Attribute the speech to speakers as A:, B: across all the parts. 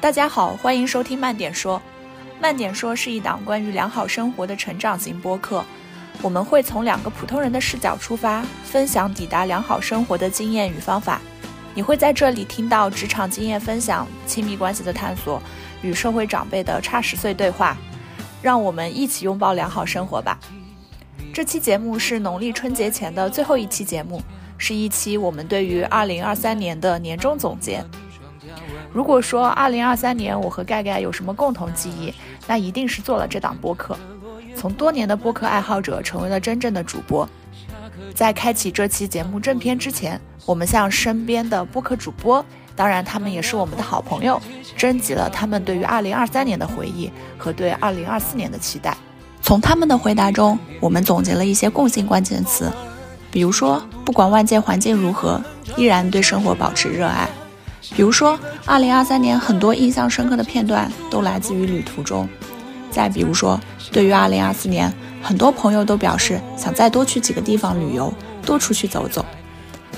A: 大家好，欢迎收听慢点说。慢点说是一档关于良好生活的成长型播客，我们会从两个普通人的视角出发，分享抵达良好生活的经验与方法。你会在这里听到职场经验分享、亲密关系的探索与社会长辈的差十岁对话。让我们一起拥抱良好生活吧。这期节目是农历春节前的最后一期节目，是一期我们对于二零二三年的年终总结。如果说二零二三年我和盖盖有什么共同记忆，那一定是做了这档播客，从多年的播客爱好者成为了真正的主播。在开启这期节目正片之前，我们向身边的播客主播，当然他们也是我们的好朋友，征集了他们对于二零二三年的回忆和对二零二四年的期待。从他们的回答中，我们总结了一些共性关键词，比如说，不管外界环境如何，依然对生活保持热爱。比如说，二零二三年很多印象深刻的片段都来自于旅途中。再比如说，对于二零二四年，很多朋友都表示想再多去几个地方旅游，多出去走走。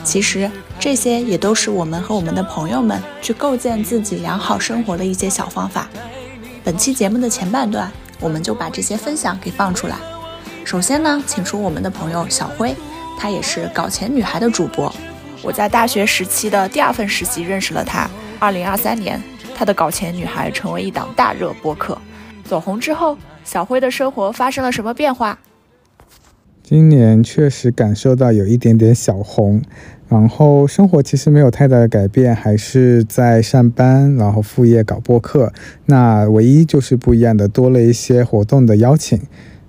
A: 其实这些也都是我们和我们的朋友们去构建自己良好生活的一些小方法。本期节目的前半段，我们就把这些分享给放出来。首先呢，请出我们的朋友小辉，她也是搞钱女孩的主播。我在大学时期的第二份实习认识了她。二零二三年，她的搞钱女孩成为一档大热播客，走红之后，小辉的生活发生了什么变化？
B: 今年确实感受到有一点点小红，然后生活其实没有太大的改变，还是在上班，然后副业搞播客。那唯一就是不一样的，多了一些活动的邀请，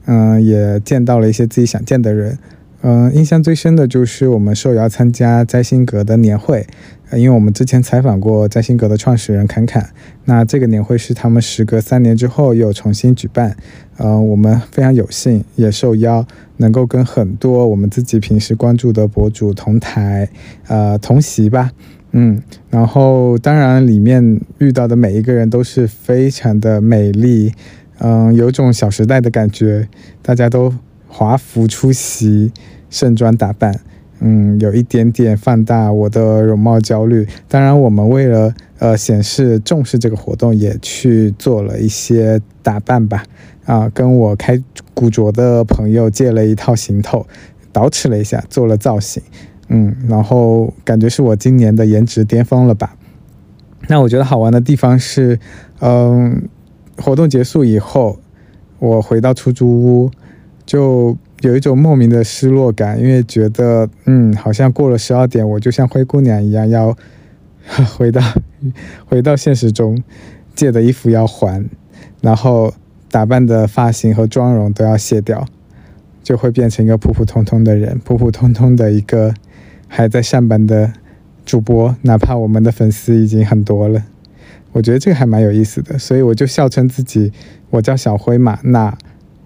B: 嗯，也见到了一些自己想见的人。嗯，印象最深的就是我们受邀参加摘星阁的年会，因为我们之前采访过摘星阁的创始人侃侃，那这个年会是他们时隔三年之后又重新举办，嗯，我们非常有幸也受邀能够跟很多我们自己平时关注的博主同台，呃，同席吧，嗯，然后当然里面遇到的每一个人都是非常的美丽，嗯，有种小时代的感觉，大家都。华服出席，盛装打扮，嗯，有一点点放大我的容貌焦虑。当然，我们为了呃显示重视这个活动，也去做了一些打扮吧。啊，跟我开古着的朋友借了一套行头，捯饬了一下，做了造型，嗯，然后感觉是我今年的颜值巅峰了吧。那我觉得好玩的地方是，嗯，活动结束以后，我回到出租屋。就有一种莫名的失落感，因为觉得，嗯，好像过了十二点，我就像灰姑娘一样要 回到 回到现实中，借的衣服要还，然后打扮的发型和妆容都要卸掉，就会变成一个普普通通的人，普普通通的一个还在上班的主播，哪怕我们的粉丝已经很多了，我觉得这个还蛮有意思的，所以我就笑称自己，我叫小灰嘛，那。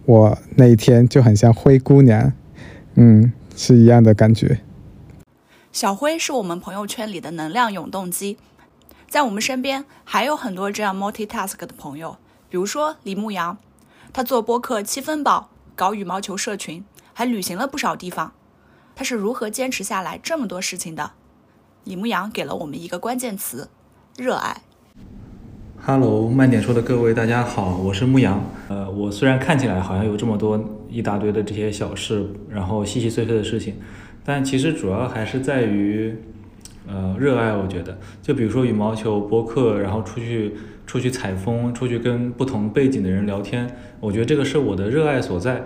B: 我那一天就很像灰姑娘，嗯，是一样的感觉。
A: 小灰是我们朋友圈里的能量永动机，在我们身边还有很多这样 multitask 的朋友，比如说李牧阳，他做播客七分饱，搞羽毛球社群，还旅行了不少地方。他是如何坚持下来这么多事情的？李牧阳给了我们一个关键词：热爱。
C: Hello，慢点说的各位，大家好，我是牧羊。呃，我虽然看起来好像有这么多一大堆的这些小事，然后细细碎碎的事情，但其实主要还是在于，呃，热爱。我觉得，就比如说羽毛球播客，然后出去出去采风，出去跟不同背景的人聊天，我觉得这个是我的热爱所在。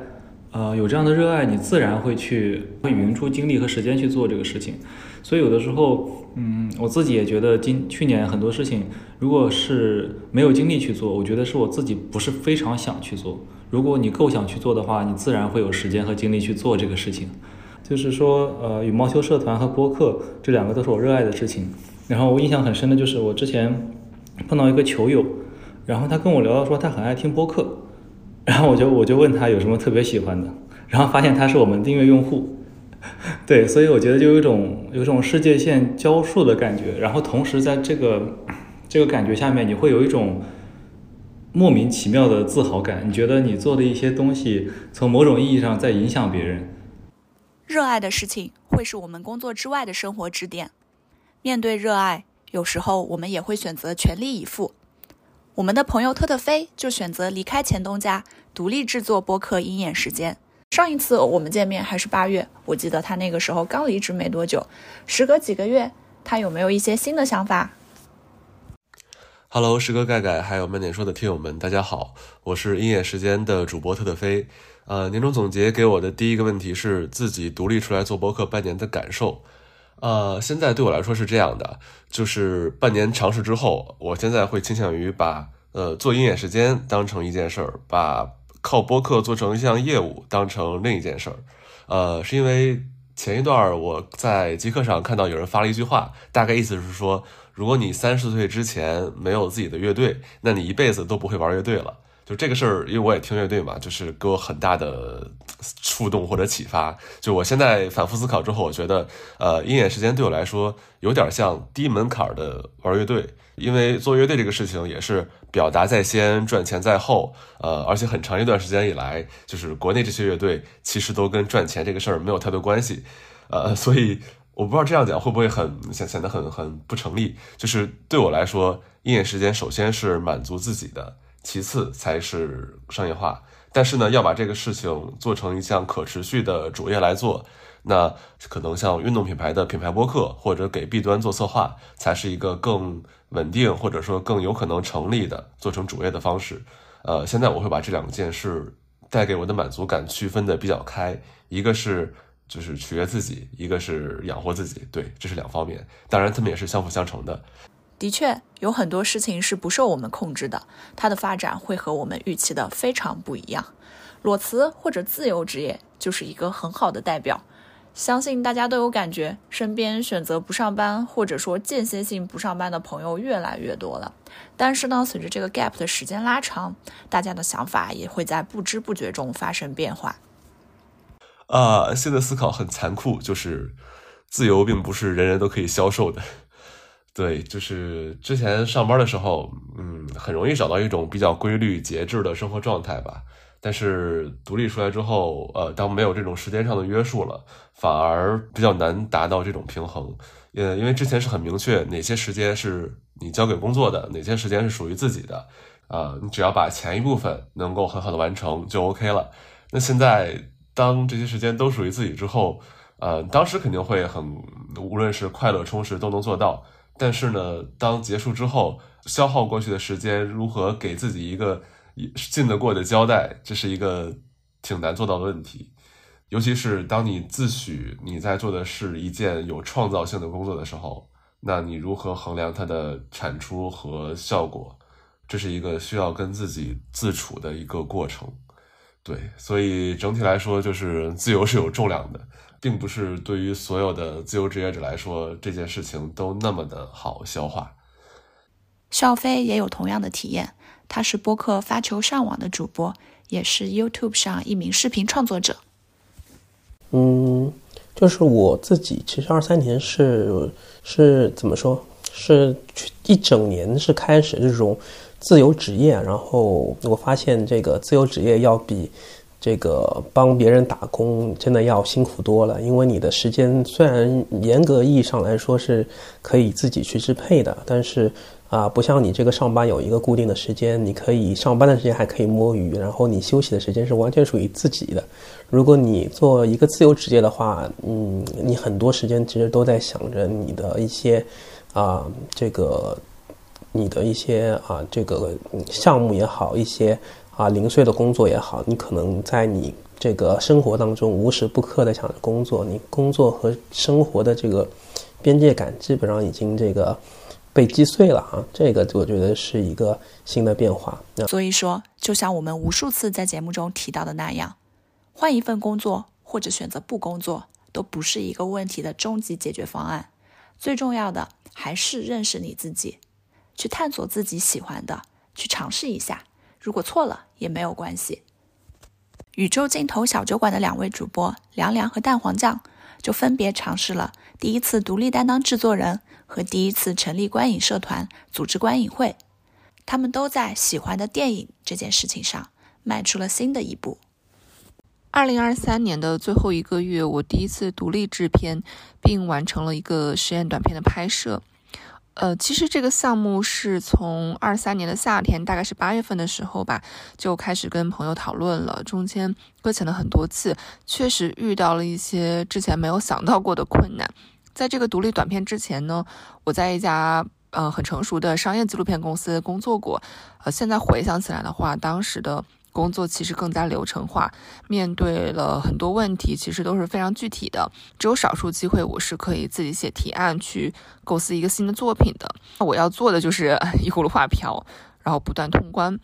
C: 呃，有这样的热爱，你自然会去会匀出精力和时间去做这个事情。所以有的时候，嗯，我自己也觉得今去年很多事情，如果是没有精力去做，我觉得是我自己不是非常想去做。如果你够想去做的话，你自然会有时间和精力去做这个事情。就是说，呃，羽毛球社团和播客这两个都是我热爱的事情。然后我印象很深的就是我之前碰到一个球友，然后他跟我聊到说他很爱听播客。然后我就我就问他有什么特别喜欢的，然后发现他是我们订阅用户，对，所以我觉得就有一种有一种世界线交数的感觉。然后同时在这个这个感觉下面，你会有一种莫名其妙的自豪感。你觉得你做的一些东西，从某种意义上在影响别人。
A: 热爱的事情会是我们工作之外的生活支点。面对热爱，有时候我们也会选择全力以赴。我们的朋友特特飞就选择离开前东家，独立制作播客《鹰眼时间》。上一次我们见面还是八月，我记得他那个时候刚离职没多久。时隔几个月，他有没有一些新的想法
D: ？Hello，时隔盖盖，还有慢点说的听友们，大家好，我是《鹰眼时间》的主播特特飞。呃，年终总结给我的第一个问题是自己独立出来做播客半年的感受。呃，现在对我来说是这样的，就是半年尝试之后，我现在会倾向于把呃做鹰眼时间当成一件事儿，把靠播客做成一项业务当成另一件事儿。呃，是因为前一段我在极客上看到有人发了一句话，大概意思是说，如果你三十岁之前没有自己的乐队，那你一辈子都不会玩乐队了。就这个事儿，因为我也听乐队嘛，就是给我很大的触动或者启发。就我现在反复思考之后，我觉得，呃，鹰眼时间对我来说有点像低门槛的玩乐队，因为做乐队这个事情也是表达在先，赚钱在后。呃，而且很长一段时间以来，就是国内这些乐队其实都跟赚钱这个事儿没有太多关系。呃，所以我不知道这样讲会不会很显显得很很不成立。就是对我来说，鹰眼时间首先是满足自己的。其次才是商业化，但是呢，要把这个事情做成一项可持续的主业来做，那可能像运动品牌的品牌播客或者给 B 端做策划，才是一个更稳定或者说更有可能成立的做成主业的方式。呃，现在我会把这两件事带给我的满足感区分的比较开，一个是就是取悦自己，一个是养活自己，对，这是两方面，当然他们也是相辅相成的。
A: 的确，有很多事情是不受我们控制的，它的发展会和我们预期的非常不一样。裸辞或者自由职业就是一个很好的代表。相信大家都有感觉，身边选择不上班或者说间歇性不上班的朋友越来越多了。但是呢，随着这个 gap 的时间拉长，大家的想法也会在不知不觉中发生变化。
D: 啊，现在思考很残酷，就是自由并不是人人都可以销售的。对，就是之前上班的时候，嗯，很容易找到一种比较规律、节制的生活状态吧。但是独立出来之后，呃，当没有这种时间上的约束了，反而比较难达到这种平衡。呃，因为之前是很明确哪些时间是你交给工作的，哪些时间是属于自己的。啊，你只要把前一部分能够很好的完成就 OK 了。那现在当这些时间都属于自己之后，呃，当时肯定会很，无论是快乐、充实都能做到。但是呢，当结束之后，消耗过去的时间，如何给自己一个信得过的交代，这是一个挺难做到的问题。尤其是当你自诩你在做的是一件有创造性的工作的时候，那你如何衡量它的产出和效果？这是一个需要跟自己自处的一个过程。对，所以整体来说，就是自由是有重量的。并不是对于所有的自由职业者来说，这件事情都那么的好消化。
A: 笑飞也有同样的体验，他是播客发球上网的主播，也是 YouTube 上一名视频创作者。
E: 嗯，就是我自己，其实二三年是是怎么说？是一整年是开始这种自由职业，然后我发现这个自由职业要比。这个帮别人打工真的要辛苦多了，因为你的时间虽然严格意义上来说是可以自己去支配的，但是啊，不像你这个上班有一个固定的时间，你可以上班的时间还可以摸鱼，然后你休息的时间是完全属于自己的。如果你做一个自由职业的话，嗯，你很多时间其实都在想着你的一些啊，这个你的一些啊，这个项目也好一些。啊，零碎的工作也好，你可能在你这个生活当中无时不刻的想着工作，你工作和生活的这个边界感基本上已经这个被击碎了啊，这个我觉得是一个新的变化。
A: 所以说，就像我们无数次在节目中提到的那样，换一份工作或者选择不工作，都不是一个问题的终极解决方案。最重要的还是认识你自己，去探索自己喜欢的，去尝试一下。如果错了也没有关系。宇宙尽头小酒馆的两位主播凉凉和蛋黄酱，就分别尝试了第一次独立担当制作人和第一次成立观影社团组织观影会。他们都在喜欢的电影这件事情上迈出了新的一步。
F: 二零二三年的最后一个月，我第一次独立制片，并完成了一个实验短片的拍摄。呃，其实这个项目是从二三年的夏天，大概是八月份的时候吧，就开始跟朋友讨论了，中间搁浅了很多次，确实遇到了一些之前没有想到过的困难。在这个独立短片之前呢，我在一家呃很成熟的商业纪录片公司工作过，呃，现在回想起来的话，当时的。工作其实更加流程化，面对了很多问题，其实都是非常具体的。只有少数机会，我是可以自己写提案去构思一个新的作品的。我要做的就是一葫芦画瓢，然后不断通关。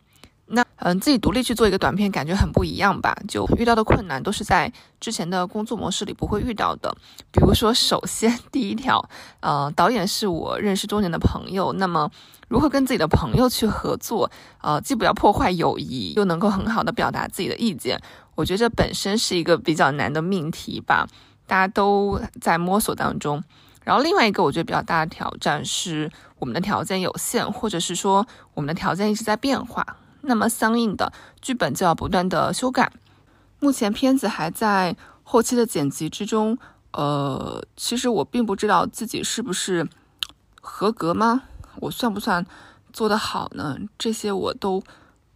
F: 嗯，自己独立去做一个短片，感觉很不一样吧？就遇到的困难都是在之前的工作模式里不会遇到的。比如说，首先 第一条，呃，导演是我认识多年的朋友，那么如何跟自己的朋友去合作，呃，既不要破坏友谊，又能够很好的表达自己的意见，我觉得这本身是一个比较难的命题吧。大家都在摸索当中。然后另外一个我觉得比较大的挑战是，我们的条件有限，或者是说我们的条件一直在变化。那么相应的剧本就要不断的修改。目前片子还在后期的剪辑之中，呃，其实我并不知道自己是不是合格吗？我算不算做得好呢？这些我都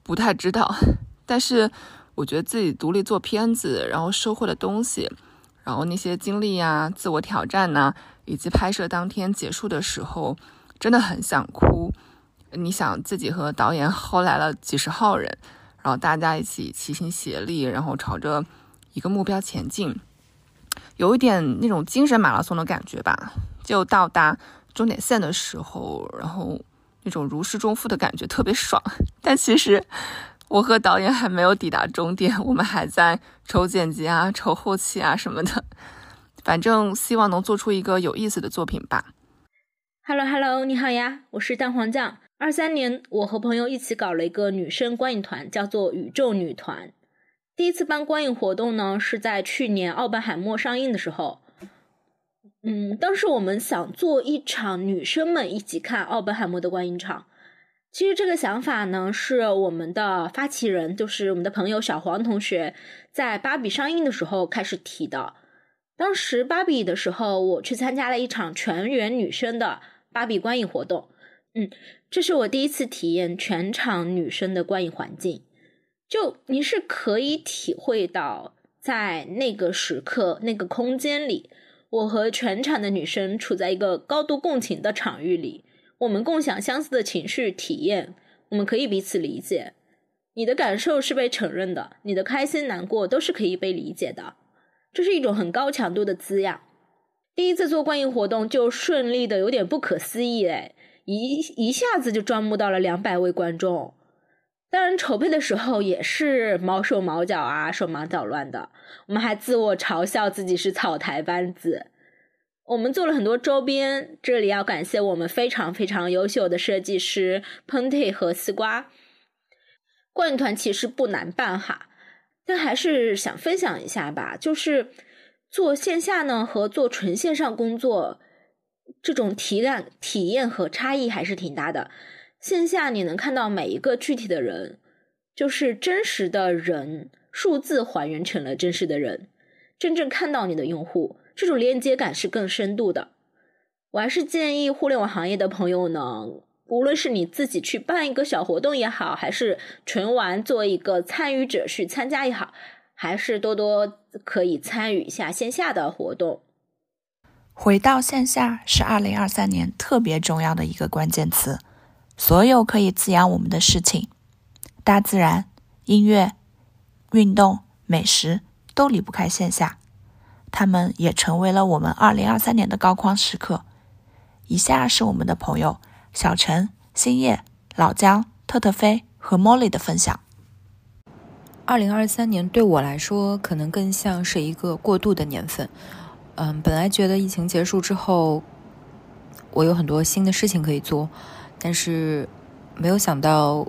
F: 不太知道。但是我觉得自己独立做片子，然后收获的东西，然后那些经历呀、自我挑战呐，以及拍摄当天结束的时候，真的很想哭。你想自己和导演后来了几十号人，然后大家一起齐心协力，然后朝着一个目标前进，有一点那种精神马拉松的感觉吧。就到达终点线的时候，然后那种如释重负的感觉特别爽。但其实我和导演还没有抵达终点，我们还在筹剪辑啊、筹后期啊什么的。反正希望能做出一个有意思的作品吧。
G: Hello Hello，你好呀，我是蛋黄酱。二三年，我和朋友一起搞了一个女生观影团，叫做宇宙女团。第一次办观影活动呢，是在去年《奥本海默》上映的时候。嗯，当时我们想做一场女生们一起看《奥本海默》的观影场。其实这个想法呢，是我们的发起人，就是我们的朋友小黄同学，在《芭比》上映的时候开始提的。当时《芭比》的时候，我去参加了一场全员女生的芭比观影活动。嗯。这是我第一次体验全场女生的观影环境，就你是可以体会到，在那个时刻、那个空间里，我和全场的女生处在一个高度共情的场域里，我们共享相似的情绪体验，我们可以彼此理解，你的感受是被承认的，你的开心难过都是可以被理解的，这是一种很高强度的滋养。第一次做观影活动就顺利的有点不可思议哎。一一下子就招募到了两百位观众，当然筹备的时候也是毛手毛脚啊，手忙脚乱的。我们还自我嘲笑自己是草台班子。我们做了很多周边，这里要感谢我们非常非常优秀的设计师 Penty 和丝瓜。观影团其实不难办哈，但还是想分享一下吧，就是做线下呢和做纯线上工作。这种体感体验和差异还是挺大的。线下你能看到每一个具体的人，就是真实的人，数字还原成了真实的人，真正看到你的用户，这种连接感是更深度的。我还是建议互联网行业的朋友呢，无论是你自己去办一个小活动也好，还是纯玩做一个参与者去参加也好，还是多多可以参与一下线下的活动。
H: 回到线下是二零二三年特别重要的一个关键词。所有可以滋养我们的事情，大自然、音乐、运动、美食都离不开线下，他们也成为了我们二零二三年的高光时刻。以下是我们的朋友小陈、星夜、老姜、特特飞和 Molly 的分享。
I: 二零二三年对我来说，可能更像是一个过渡的年份。嗯，本来觉得疫情结束之后，我有很多新的事情可以做，但是没有想到，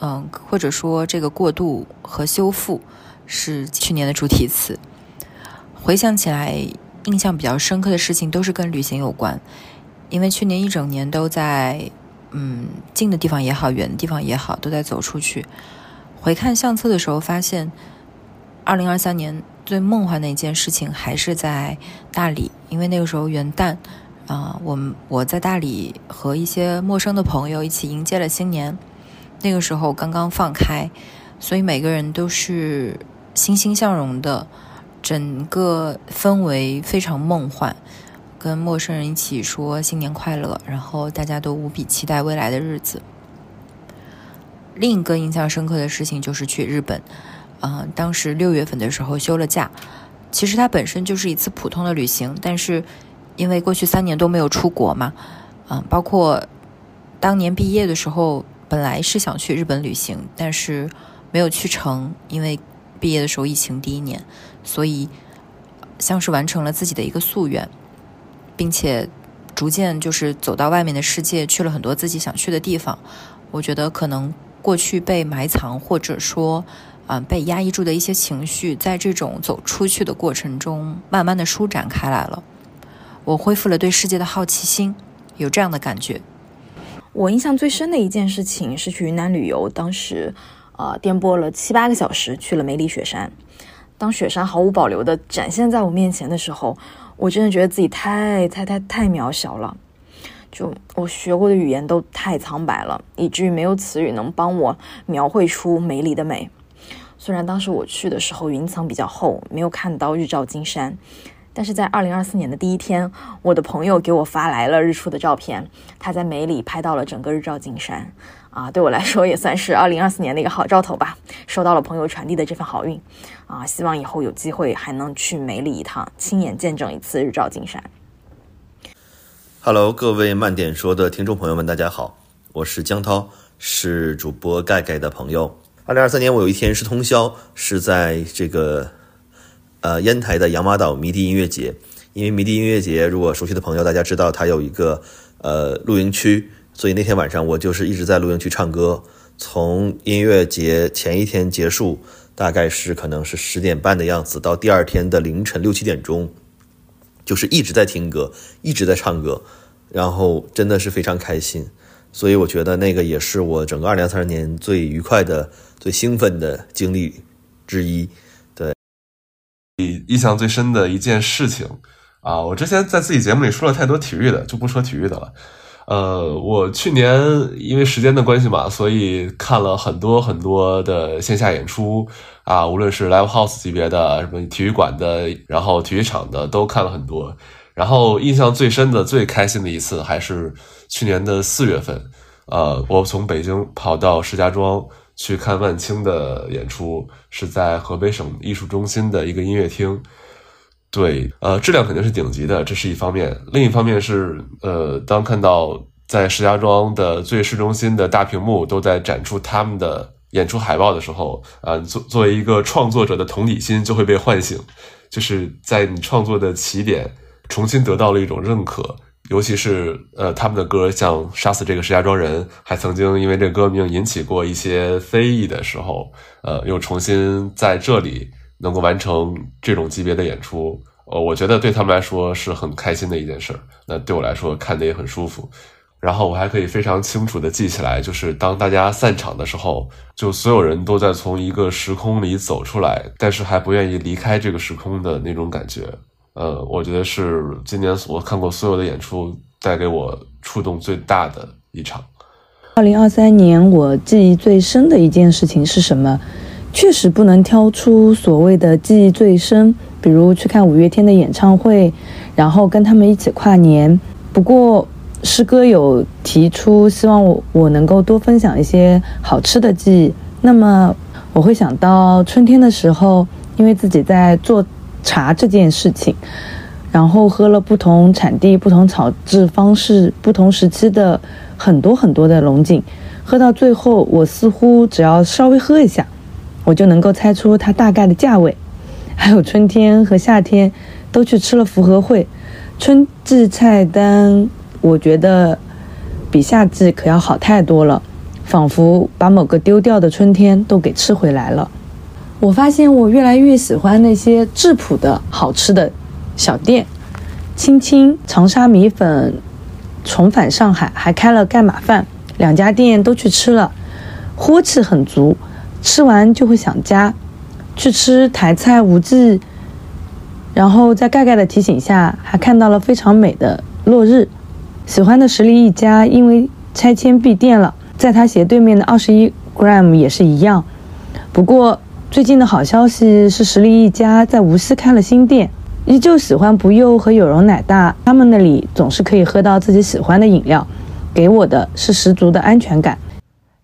I: 嗯，或者说这个过渡和修复是去年的主题词。回想起来，印象比较深刻的事情都是跟旅行有关，因为去年一整年都在，嗯，近的地方也好，远的地方也好，都在走出去。回看相册的时候，发现二零二三年。最梦幻的一件事情还是在大理，因为那个时候元旦，啊，我们我在大理和一些陌生的朋友一起迎接了新年。那个时候刚刚放开，所以每个人都是欣欣向荣的，整个氛围非常梦幻。跟陌生人一起说新年快乐，然后大家都无比期待未来的日子。另一个印象深刻的事情就是去日本，嗯，当时六月份的时候休了假。其实它本身就是一次普通的旅行，但是因为过去三年都没有出国嘛，嗯，包括当年毕业的时候，本来是想去日本旅行，但是没有去成，因为毕业的时候疫情第一年，所以像是完成了自己的一个夙愿，并且逐渐就是走到外面的世界，去了很多自己想去的地方。我觉得可能过去被埋藏或者说。啊，被压抑住的一些情绪，在这种走出去的过程中，慢慢的舒展开来了。我恢复了对世界的好奇心，有这样的感觉。
J: 我印象最深的一件事情是去云南旅游，当时，呃，颠簸了七八个小时去了梅里雪山。当雪山毫无保留的展现在我面前的时候，我真的觉得自己太太太太渺小了。就我学过的语言都太苍白了，以至于没有词语能帮我描绘出梅里的美。虽然当时我去的时候云层比较厚，没有看到日照金山，但是在二零二四年的第一天，我的朋友给我发来了日出的照片，他在梅里拍到了整个日照金山，啊，对我来说也算是二零二四年的一个好兆头吧，收到了朋友传递的这份好运，啊，希望以后有机会还能去梅里一趟，亲眼见证一次日照金山。
K: Hello，各位慢点说的听众朋友们，大家好，我是江涛，是主播盖盖的朋友。二零二三年，我有一天是通宵，是在这个呃烟台的洋马岛迷笛音乐节。因为迷笛音乐节，如果熟悉的朋友大家知道，它有一个呃露营区，所以那天晚上我就是一直在露营区唱歌。从音乐节前一天结束，大概是可能是十点半的样子，到第二天的凌晨六七点钟，就是一直在听歌，一直在唱歌，然后真的是非常开心。所以我觉得那个也是我整个二零二三年最愉快的。最兴奋的经历之一，对，你
D: 印象最深的一件事情啊！我之前在自己节目里说了太多体育的，就不说体育的了。呃，我去年因为时间的关系嘛，所以看了很多很多的线下演出啊，无论是 live house 级别的，什么体育馆的，然后体育场的，都看了很多。然后印象最深的、最开心的一次，还是去年的四月份，呃，我从北京跑到石家庄。去看万青的演出，是在河北省艺术中心的一个音乐厅。对，呃，质量肯定是顶级的，这是一方面。另一方面是，呃，当看到在石家庄的最市中心的大屏幕都在展出他们的演出海报的时候，啊，作作为一个创作者的同理心就会被唤醒，就是在你创作的起点重新得到了一种认可。尤其是呃，他们的歌像《杀死这个石家庄人》，还曾经因为这歌名引起过一些非议的时候，呃，又重新在这里能够完成这种级别的演出，呃，我觉得对他们来说是很开心的一件事儿。那对我来说看的也很舒服。然后我还可以非常清楚的记起来，就是当大家散场的时候，就所有人都在从一个时空里走出来，但是还不愿意离开这个时空的那种感觉。呃，我觉得是今年我看过所有的演出带给我触动最大的一场。
J: 二零二三年我记忆最深的一件事情是什么？确实不能挑出所谓的记忆最深，比如去看五月天的演唱会，然后跟他们一起跨年。不过师哥有提出希望我我能够多分享一些好吃的记忆，那么我会想到春天的时候，因为自己在做。茶这件事情，然后喝了不同产地、不同炒制方式、不同时期的很多很多的龙井，喝到最后，我似乎只要稍微喝一下，我就能够猜出它大概的价位。还有春天和夏天都去吃了福和会，春季菜单我觉得比夏季可要好太多了，仿佛把某个丢掉的春天都给吃回来了。我发现我越来越喜欢那些质朴的好吃的小店，青青长沙米粉重返上海，还开了盖码饭，两家店都去吃了，锅气很足，吃完就会想家。去吃台菜无忌，然后在盖盖的提醒下，还看到了非常美的落日。喜欢的实力一家因为拆迁闭店了，在他斜对面的二十一 gram 也是一样。不过最近的好消息是，实力一家在无锡开了新店。依旧喜欢不幼和有容奶大，他们那里总是可以喝到自己喜欢的饮料，给我的是十足的安全感。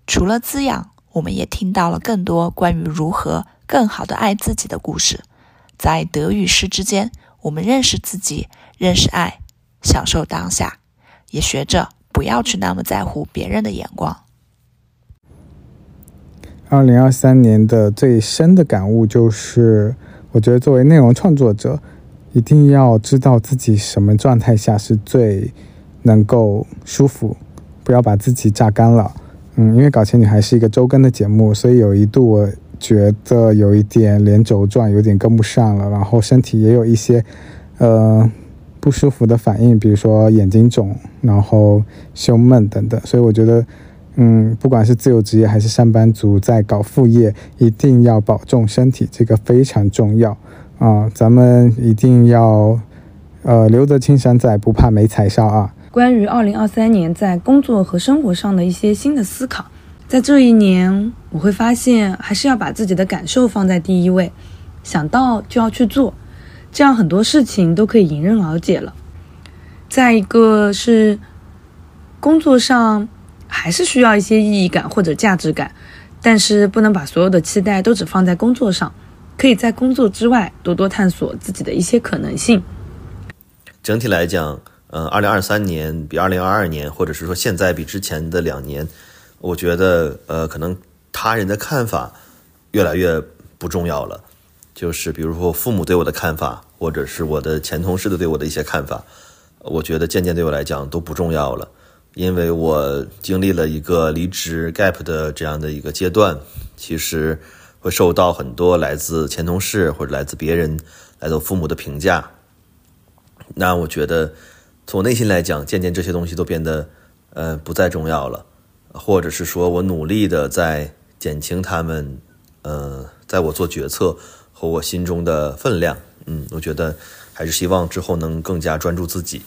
H: 除了滋养，我们也听到了更多关于如何更好的爱自己的故事。在得与失之间，我们认识自己，认识爱，享受当下，也学着不要去那么在乎别人的眼光。
B: 二零二三年的最深的感悟就是，我觉得作为内容创作者。一定要知道自己什么状态下是最能够舒服，不要把自己榨干了。嗯，因为《搞钱女孩》是一个周更的节目，所以有一度我觉得有一点连轴转，有点跟不上了，然后身体也有一些呃不舒服的反应，比如说眼睛肿，然后胸闷等等。所以我觉得，嗯，不管是自由职业还是上班族，在搞副业，一定要保重身体，这个非常重要。啊，咱们一定要，呃，留得青山在，不怕没柴烧啊！
J: 关于二零二三年在工作和生活上的一些新的思考，在这一年，我会发现还是要把自己的感受放在第一位，想到就要去做，这样很多事情都可以迎刃而解了。再一个是，工作上还是需要一些意义感或者价值感，但是不能把所有的期待都只放在工作上。可以在工作之外多多探索自己的一些可能性。
K: 整体来讲，嗯，二零二三年比二零二二年，或者是说现在比之前的两年，我觉得，呃，可能他人的看法越来越不重要了。就是比如说父母对我的看法，或者是我的前同事的对我的一些看法，我觉得渐渐对我来讲都不重要了，因为我经历了一个离职 gap 的这样的一个阶段，其实。会受到很多来自前同事或者来自别人、来自父母的评价。那我觉得，从我内心来讲，渐渐这些东西都变得，呃，不再重要了，或者是说我努力的在减轻他们，呃，在我做决策和我心中的分量。嗯，我觉得还是希望之后能更加专注自己。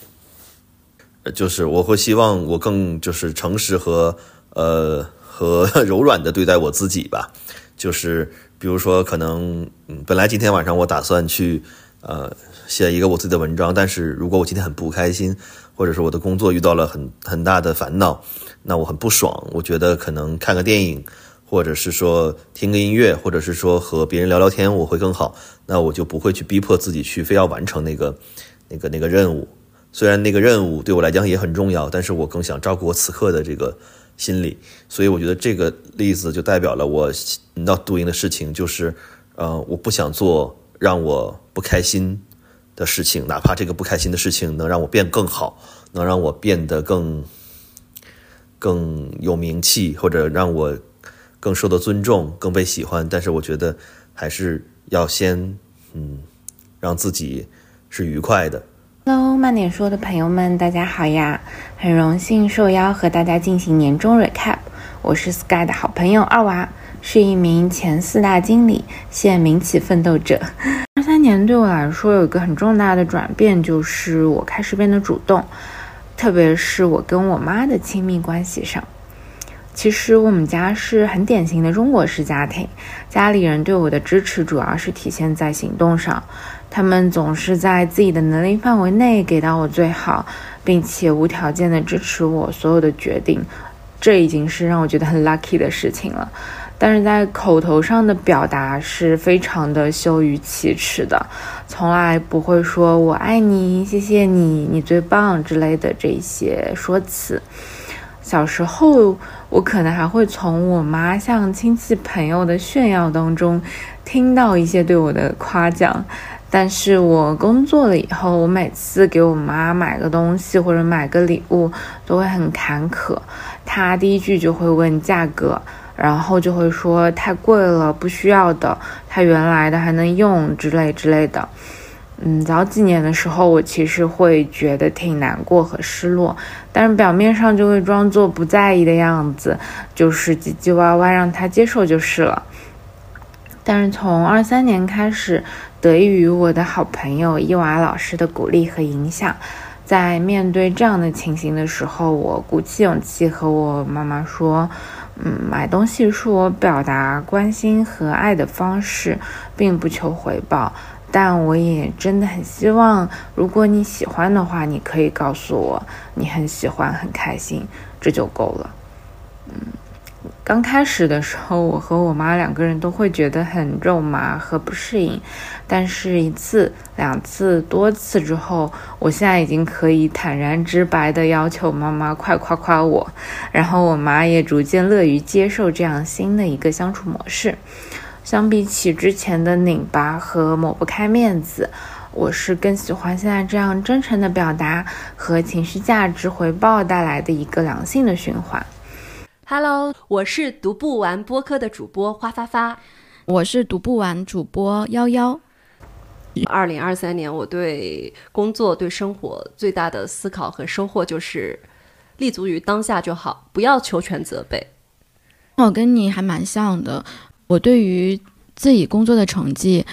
K: 就是我会希望我更就是诚实和呃和 柔软的对待我自己吧。就是比如说，可能，本来今天晚上我打算去呃写一个我自己的文章，但是如果我今天很不开心，或者是我的工作遇到了很很大的烦恼，那我很不爽。我觉得可能看个电影，或者是说听个音乐，或者是说和别人聊聊天，我会更好。那我就不会去逼迫自己去非要完成那个那个那个任务。虽然那个任务对我来讲也很重要，但是我更想照顾我此刻的这个。心理，所以我觉得这个例子就代表了我 not doing 的事情，就是，呃，我不想做让我不开心的事情，哪怕这个不开心的事情能让我变更好，能让我变得更更有名气，或者让我更受到尊重、更被喜欢，但是我觉得还是要先，嗯，让自己是愉快的。
L: Hello，慢点说的朋友们，大家好呀！很荣幸受邀和大家进行年终 recap。我是 Sky 的好朋友二娃，是一名前四大经理，现民企奋斗者。二三年对我来说有一个很重大的转变，就是我开始变得主动，特别是我跟我妈的亲密关系上。其实我们家是很典型的中国式家庭，家里人对我的支持主要是体现在行动上。他们总是在自己的能力范围内给到我最好，并且无条件的支持我所有的决定，这已经是让我觉得很 lucky 的事情了。但是在口头上的表达是非常的羞于启齿的，从来不会说我爱你、谢谢你、你最棒之类的这些说辞。小时候，我可能还会从我妈向亲戚朋友的炫耀当中，听到一些对我的夸奖。但是我工作了以后，我每次给我妈买个东西或者买个礼物，都会很坎坷。她第一句就会问价格，然后就会说太贵了，不需要的，她原来的还能用之类之类的。嗯，早几年的时候，我其实会觉得挺难过和失落，但是表面上就会装作不在意的样子，就是唧唧歪歪让她接受就是了。但是从二三年开始。得益于我的好朋友伊娃老师的鼓励和影响，在面对这样的情形的时候，我鼓起勇气和我妈妈说：“嗯，买东西是我表达关心和爱的方式，并不求回报。但我也真的很希望，如果你喜欢的话，你可以告诉我你很喜欢、很开心，这就够了。”嗯。刚开始的时候，我和我妈两个人都会觉得很肉麻和不适应，但是一次、两次、多次之后，我现在已经可以坦然直白地要求妈妈快夸夸我，然后我妈也逐渐乐于接受这样新的一个相处模式。相比起之前的拧巴和抹不开面子，我是更喜欢现在这样真诚的表达和情绪价值回报带来的一个良性的循环。
M: Hello，我是读不完播客的主播花发发，
N: 我是读不完主播幺幺。
M: 二零二三年，我对工作、对生活最大的思考和收获就是立足于当下就好，不要求全责备。
N: 我跟你还蛮像的，我对于自己工作的成绩。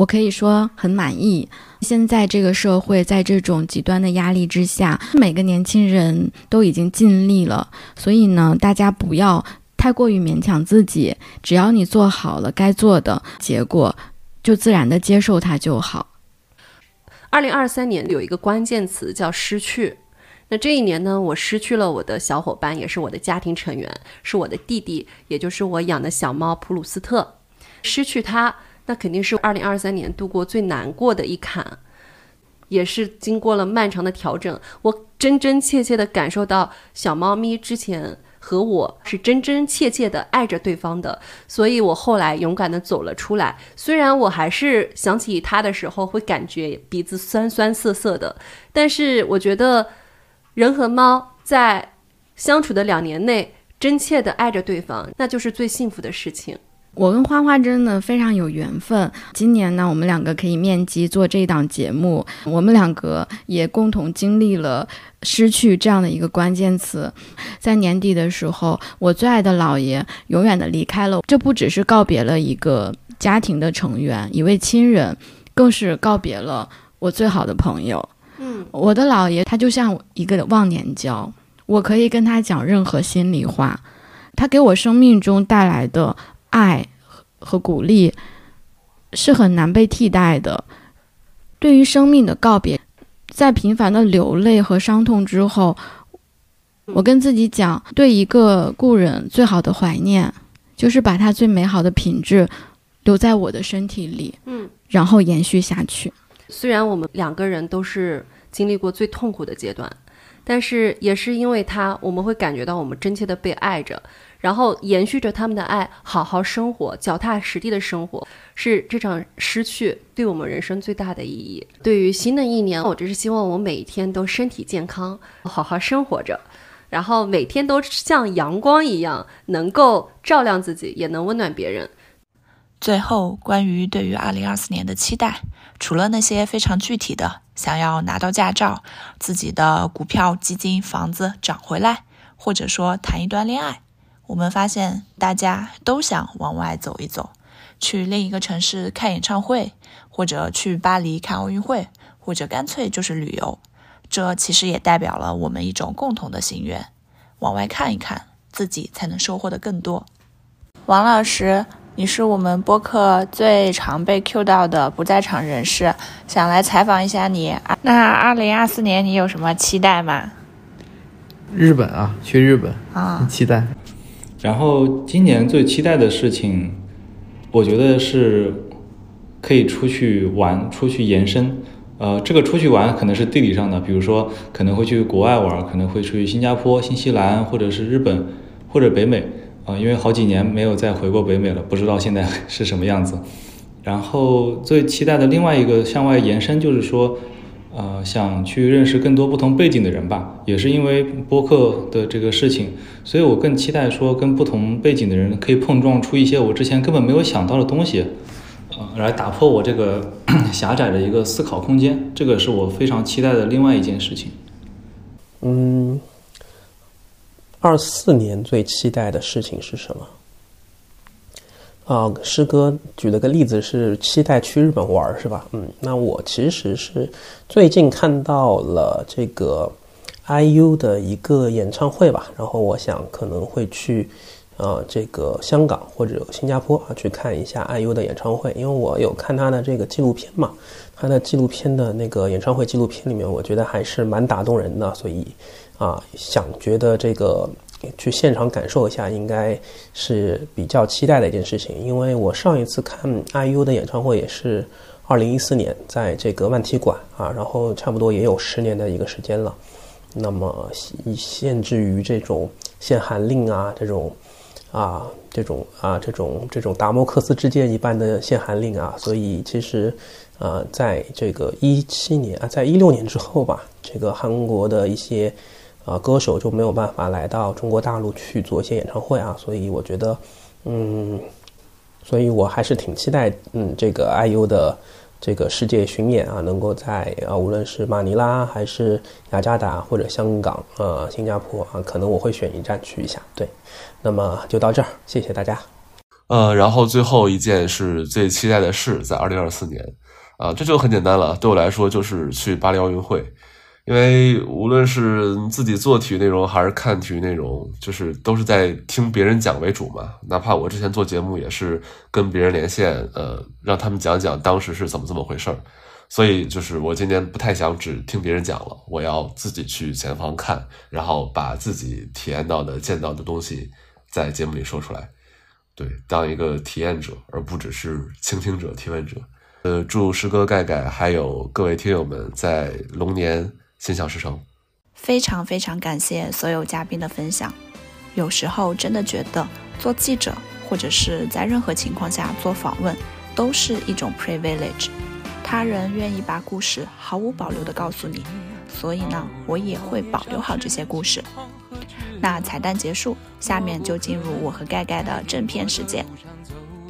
N: 我可以说很满意。现在这个社会，在这种极端的压力之下，每个年轻人都已经尽力了。所以呢，大家不要太过于勉强自己。只要你做好了该做的，结果就自然的接受它就好。
M: 二零二三年有一个关键词叫失去。那这一年呢，我失去了我的小伙伴，也是我的家庭成员，是我的弟弟，也就是我养的小猫普鲁斯特。失去它。那肯定是二零二三年度过最难过的一坎，也是经过了漫长的调整。我真真切切的感受到小猫咪之前和我是真真切切的爱着对方的，所以我后来勇敢的走了出来。虽然我还是想起它的时候会感觉鼻子酸酸涩涩的，但是我觉得人和猫在相处的两年内真切的爱着对方，那就是最幸福的事情。
N: 我跟花花真的非常有缘分。今年呢，我们两个可以面基做这档节目，我们两个也共同经历了失去这样的一个关键词。在年底的时候，我最爱的姥爷永远的离开了，这不只是告别了一个家庭的成员、一位亲人，更是告别了我最好的朋友。
M: 嗯，
N: 我的姥爷他就像一个忘年交，我可以跟他讲任何心里话，他给我生命中带来的。爱和鼓励是很难被替代的。对于生命的告别，在频繁的流泪和伤痛之后，我跟自己讲，对一个故人最好的怀念，就是把他最美好的品质留在我的身体里，
M: 嗯，
N: 然后延续下去。
M: 虽然我们两个人都是经历过最痛苦的阶段，但是也是因为他，我们会感觉到我们真切的被爱着。然后延续着他们的爱，好好生活，脚踏实地的生活，是这场失去对我们人生最大的意义。对于新的一年，我只是希望我每一天都身体健康，好好生活着，然后每天都像阳光一样，能够照亮自己，也能温暖别人。
H: 最后，关于对于二零二四年的期待，除了那些非常具体的，想要拿到驾照，自己的股票、基金、房子涨回来，或者说谈一段恋爱。我们发现，大家都想往外走一走，去另一个城市看演唱会，或者去巴黎看奥运会，或者干脆就是旅游。这其实也代表了我们一种共同的心愿：往外看一看，自己才能收获的更多。王老师，你是我们播客最常被 Q 到的不在场人士，想来采访一下你。那二零二四年你有什么期待吗？
C: 日本啊，去日本
H: 啊，
C: 期待。然后今年最期待的事情，我觉得是可以出去玩，出去延伸。呃，这个出去玩可能是地理上的，比如说可能会去国外玩，可能会去新加坡、新西兰，或者是日本，或者北美。啊，因为好几年没有再回过北美了，不知道现在是什么样子。然后最期待的另外一个向外延伸，就是说。呃，想去认识更多不同背景的人吧，也是因为播客的这个事情，所以我更期待说跟不同背景的人可以碰撞出一些我之前根本没有想到的东西，呃，来打破我这个 狭窄的一个思考空间，这个是我非常期待的另外一件事情。
E: 嗯，二四年最期待的事情是什么？啊，师哥举了个例子是期待去日本玩是吧？嗯，那我其实是最近看到了这个 IU 的一个演唱会吧，然后我想可能会去呃这个香港或者新加坡啊去看一下 IU 的演唱会，因为我有看他的这个纪录片嘛，他的纪录片的那个演唱会纪录片里面，我觉得还是蛮打动人的，所以啊想觉得这个。去现场感受一下，应该是比较期待的一件事情。因为我上一次看 IU 的演唱会也是二零一四年，在这个万体馆啊，然后差不多也有十年的一个时间了。那么限制于这种限韩令啊，这种啊，这种啊，这种这种达摩克斯之剑一般的限韩令啊，所以其实啊，在这个一七年啊，在一六年之后吧，这个韩国的一些。啊，歌手就没有办法来到中国大陆去做一些演唱会啊，所以我觉得，嗯，所以我还是挺期待，嗯，这个 IU 的这个世界巡演啊，能够在啊，无论是马尼拉还是雅加达或者香港、呃，新加坡啊，可能我会选一站去一下。对，那么就到这儿，谢谢大家。
D: 呃，然后最后一件是最期待的事，在二零二四年，啊，这就很简单了，对我来说就是去巴黎奥运会。因为无论是自己做体育内容还是看体育内容，就是都是在听别人讲为主嘛。哪怕我之前做节目也是跟别人连线，呃，让他们讲讲当时是怎么这么回事儿。所以就是我今天不太想只听别人讲了，我要自己去前方看，然后把自己体验到的、见到的东西在节目里说出来。对，当一个体验者，而不只是倾听者、提问者。呃，祝师哥盖盖还有各位听友们在龙年。心想事成，
H: 非常非常感谢所有嘉宾的分享。有时候真的觉得做记者或者是在任何情况下做访问，都是一种 privilege。他人愿意把故事毫无保留的告诉你，所以呢，我也会保留好这些故事。那彩蛋结束，下面就进入我和盖盖的正片时间。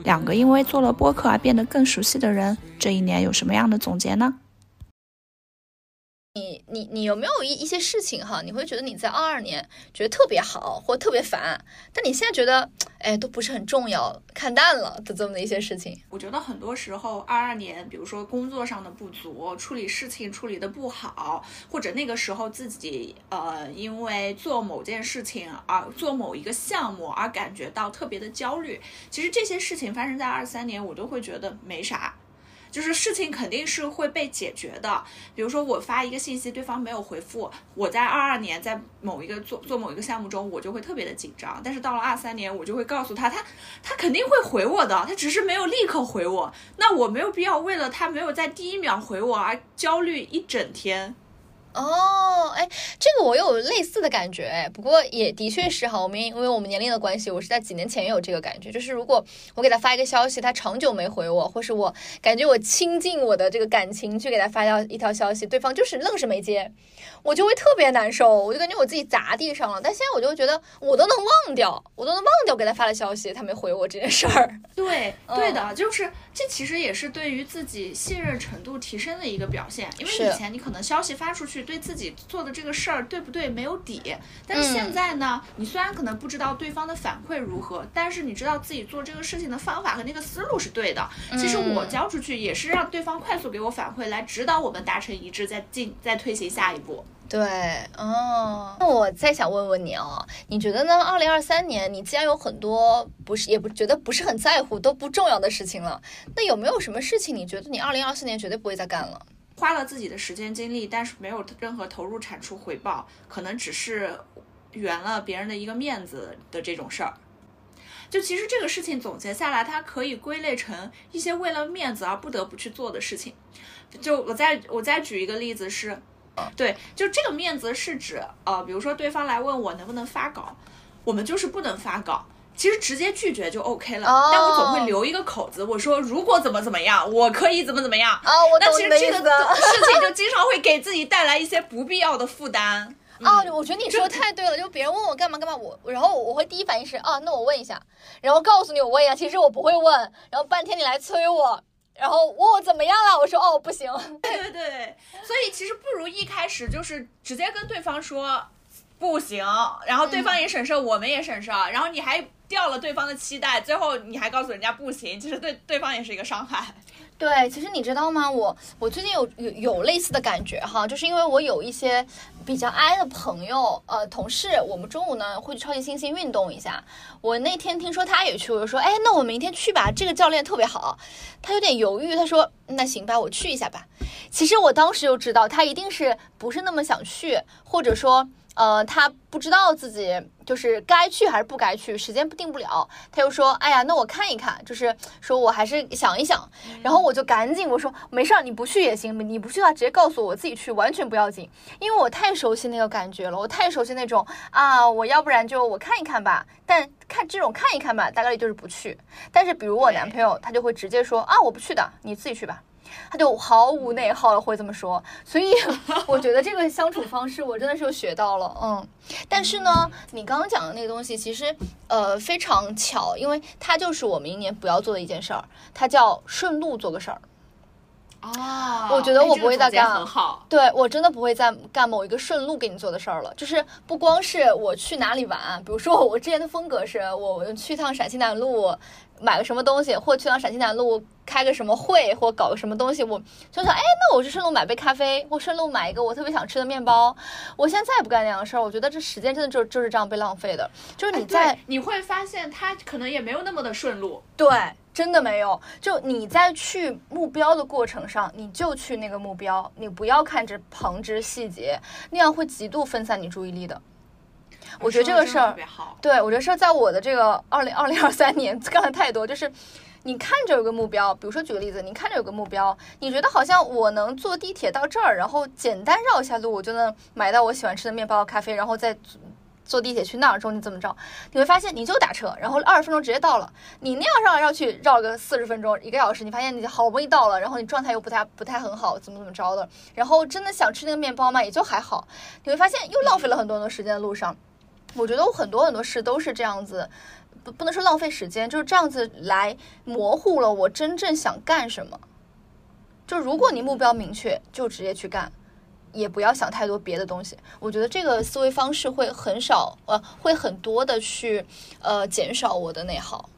H: 两个因为做了播客而变得更熟悉的人，这一年有什么样的总结呢？
O: 你你有没有一一些事情哈？你会觉得你在二二年觉得特别好或特别烦，但你现在觉得哎都不是很重要，看淡了的这么的一些事情。
H: 我觉得很多时候二二年，比如说工作上的不足，处理事情处理的不好，或者那个时候自己呃因为做某件事情而做某一个项目而感觉到特别的焦虑。其实这些事情发生在二三年，我都会觉得没啥。就是事情肯定是会被解决的，比如说我发一个信息，对方没有回复，我在二二年在某一个做做某一个项目中，我就会特别的紧张，但是到了二三年，我就会告诉他，他他肯定会回我的，他只是没有立刻回我，那我没有必要为了他没有在第一秒回我而焦虑一整天。
O: 哦，哎，这个我有类似的感觉，哎，不过也的确是哈，我们因为我们年龄的关系，我是在几年前也有这个感觉，就是如果我给他发一个消息，他长久没回我，或是我感觉我倾尽我的这个感情去给他发掉一条消息，对方就是愣是没接，我就会特别难受，我就感觉我自己砸地上了。但现在我就觉得我都能忘掉，我都能忘掉给他发的消息，他没回我这件事儿。
H: 对，对的，就是这其实也是对于自己信任程度提升的一个表现，因为以前你可能消息发出去。对自己做的这个事儿对不对没有底，但是现在呢，你虽然可能不知道对方的反馈如何，但是你知道自己做这个事情的方法和那个思路是对的。其实我交出去也是让对方快速给我反馈，来指导我们达成一致，再进再推行下一步。
O: 对，哦，那我再想问问你哦，你觉得呢？二零二三年，你既然有很多不是也不觉得不是很在乎都不重要的事情了，那有没有什么事情你觉得你二零二四年绝对不会再干了？
H: 花了自己的时间精力，但是没有任何投入产出回报，可能只是圆了别人的一个面子的这种事儿。就其实这个事情总结下来，它可以归类成一些为了面子而不得不去做的事情。就我再我再举一个例子是，对，就这个面子是指呃，比如说对方来问我能不能发稿，我们就是不能发稿。其实直接拒绝就 OK 了，但我总会留一个口子。我说如果怎么怎么样，我可以怎么怎么样。
O: 啊，我
H: 那其实这个 事情就经常会给自己带来一些不必要的负担。
O: 啊，我觉得你说的太对了。就别人问我干嘛干嘛，我然后我会第一反应是啊，那我问一下，然后告诉你我问一下。其实我不会问，然后半天你来催我，然后问我怎么样了，我说哦不行。
H: 对对对，所以其实不如一开始就是直接跟对方说。不行，然后对方也省事，我们也省事，然后你还掉了对方的期待，最后你还告诉人家不行，其实对对方也是一个伤害。
O: 对，其实你知道吗？我我最近有有有类似的感觉哈，就是因为我有一些比较 i 的朋友，呃，同事，我们中午呢会去超级星星运动一下。我那天听说他也去，我就说，哎，那我明天去吧，这个教练特别好。他有点犹豫，他说，那行吧，我去一下吧。其实我当时就知道他一定是不是那么想去，或者说。呃，他不知道自己就是该去还是不该去，时间不定不了。他又说：“哎呀，那我看一看，就是说我还是想一想。”然后我就赶紧我说：“没事儿，你不去也行，你不去的话直接告诉我，我自己去，完全不要紧。因为我太熟悉那个感觉了，我太熟悉那种啊，我要不然就我看一看吧。但看这种看一看吧，大概率就是不去。但是比如我男朋友，他就会直接说：啊，我不去的，你自己去吧。”他就毫无内耗的会这么说，所以 我觉得这个相处方式我真的是学到了，嗯。但是呢，你刚刚讲的那个东西其实呃非常巧，因为它就是我明年不要做的一件事儿，它叫顺路做个事儿。
H: 啊，
O: 我觉得我不会再干，
H: 很好。
O: 对我真的不会再干某一个顺路给你做的事儿了。就是不光是我去哪里玩，比如说我之前的风格是我去趟陕西南路。买个什么东西，或去趟陕西南路开个什么会，或搞个什么东西，我就想，哎，那我就顺路买杯咖啡，或顺路买一个我特别想吃的面包。我现在再也不干那样的事儿，我觉得这时间真的就就是这样被浪费的。就是你在
H: 你会发现，它可能也没有那么的顺路。
O: 对，真的没有。就你在去目标的过程上，你就去那个目标，你不要看着旁枝细节，那样会极度分散你注意力的。我觉得这个事儿，对我觉得是在我的这个二零 二零二三年 干了太多。就是你看着有个目标，比如说举个例子，你看着有个目标，你觉得好像我能坐地铁到这儿，然后简单绕一下路，我就能买到我喜欢吃的面包、咖啡，然后再坐地铁去那儿，中间怎么着？你会发现你就打车，然后二十分钟直接到了。你那样绕来绕去，绕个四十分钟、一个小时，你发现你好不容易到了，然后你状态又不太不太很好，怎么怎么着的？然后真的想吃那个面包嘛，也就还好。你会发现又浪费了很多很多时间的路上。我觉得我很多很多事都是这样子，不不能说浪费时间，就是这样子来模糊了我真正想干什么。就如果你目标明确，就直接去干，也不要想太多别的东西。我觉得这个思维方式会很少，呃，会很多的去，呃，减少我的内耗。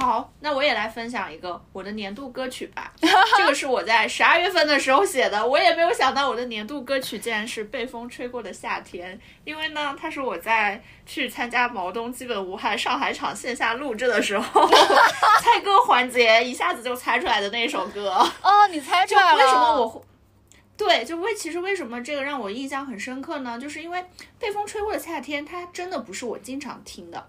H: 好，那我也来分享一个我的年度歌曲吧。这个是我在十二月份的时候写的，我也没有想到我的年度歌曲竟然是《被风吹过的夏天》，因为呢，它是我在去参加毛东基本无害上海场线下录制的时候，猜歌环节一下子就猜出来的那首歌。
O: 哦，你猜出来了？
H: 为什么我？对，就为其实为什么这个让我印象很深刻呢？就是因为《被风吹过的夏天》，它真的不是我经常听的。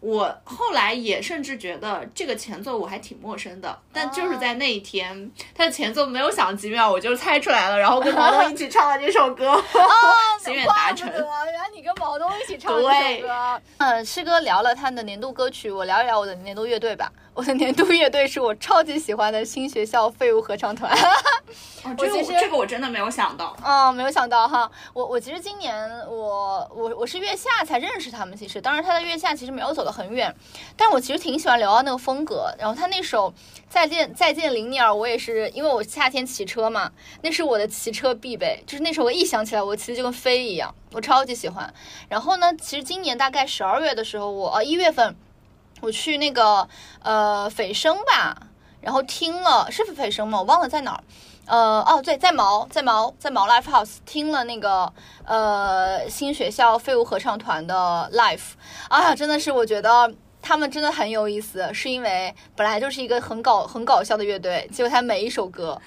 H: 我后来也甚至觉得这个前奏我还挺陌生的，但就是在那一天，它的前奏没有响几秒，我就猜出来了，然后跟毛东一起唱了这首歌，心愿达成。原
O: 来你跟毛东一起唱这首歌。嗯，师哥聊了他的年度歌曲，我聊一聊我的年度乐队吧。我的年度乐队是我超级喜欢的新学校废物合唱团。
H: 这个这个我真的没有想到。
O: 嗯，没有想到哈。我我其实今年我我我是月下才认识他们，其实当时他在月下其实没有走得很远，但我其实挺喜欢刘傲那个风格。然后他那首再见再见林尼尔，我也是因为我夏天骑车嘛，那是我的骑车必备，就是那首我一想起来，我骑的就跟飞一样，我超级喜欢。然后呢，其实今年大概十二月的时候，我呃一月份。我去那个呃斐声吧，然后听了是斐声吗？我忘了在哪儿。呃哦对，在毛在毛在毛 live house 听了那个呃新学校废物合唱团的 live，哎呀，真的是我觉得他们真的很有意思，是因为本来就是一个很搞很搞笑的乐队，结果他每一首歌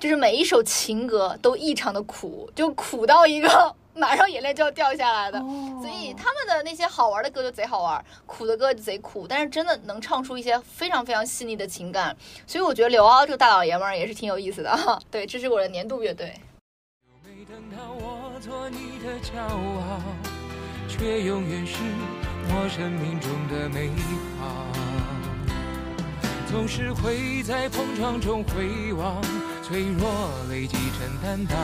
O: 就是每一首情歌都异常的苦，就苦到一个。马上眼泪就要掉下来的，所以他们的那些好玩的歌就贼好玩，苦的歌就贼苦，但是真的能唱出一些非常非常细腻的情感，所以我觉得刘骜这个大老爷们儿也是挺有意思的哈。对，这是我的年度乐队。却永远是我生命中的美好。总是会在碰撞中回望，脆弱累积成担当。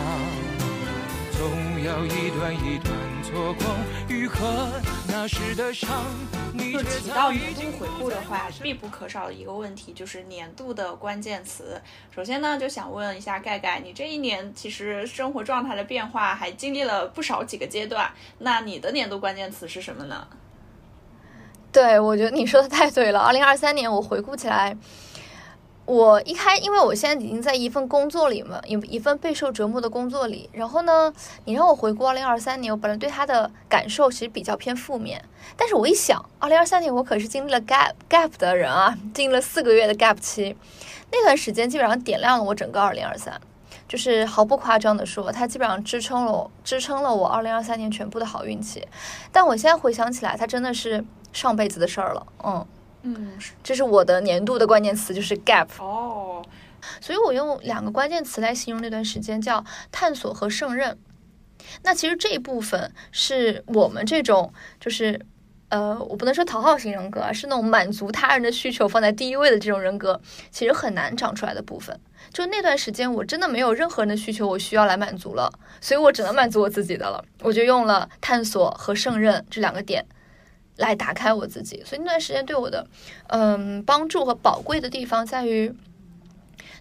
P: 总要一段一段错过，愈合那时的伤。
H: 就提到年度回顾的话，必不可少的一个问题就是年度的关键词。首先呢，就想问一下盖盖，你这一年其实生活状态的变化还经历了不少几个阶段，那你的年度关键词是什么呢？
O: 对，我觉得你说的太对了。二零二三年，我回顾起来，我一开，因为我现在已经在一份工作里嘛，一一份备受折磨的工作里。然后呢，你让我回顾二零二三年，我本来对他的感受其实比较偏负面。但是我一想，二零二三年我可是经历了 gap gap 的人啊，经历了四个月的 gap 期，那段时间基本上点亮了我整个二零二三，就是毫不夸张的说，它基本上支撑了我，支撑了我二零二三年全部的好运气。但我现在回想起来，它真的是。上辈子的事儿了，
H: 嗯嗯，
O: 这是我的年度的关键词，就是 gap
H: 哦，
O: 所以我用两个关键词来形容那段时间，叫探索和胜任。那其实这一部分是我们这种，就是呃，我不能说讨好型人格啊，是那种满足他人的需求放在第一位的这种人格，其实很难长出来的部分。就那段时间，我真的没有任何人的需求我需要来满足了，所以我只能满足我自己的了。我就用了探索和胜任这两个点。来打开我自己，所以那段时间对我的，嗯，帮助和宝贵的地方在于，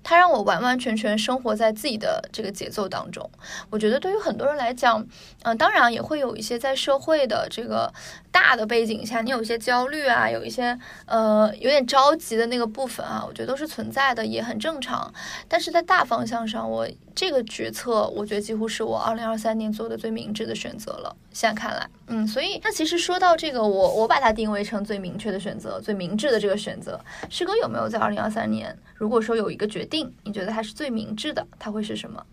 O: 它让我完完全全生活在自己的这个节奏当中。我觉得对于很多人来讲，嗯，当然也会有一些在社会的这个。大的背景下，你有一些焦虑啊，有一些呃有点着急的那个部分啊，我觉得都是存在的，也很正常。但是在大方向上，我这个决策，我觉得几乎是我二零二三年做的最明智的选择了。现在看来，嗯，所以那其实说到这个，我我把它定位成最明确的选择，最明智的这个选择。师哥有没有在二零二三年，如果说有一个决定，你觉得它是最明智的，它会是什么？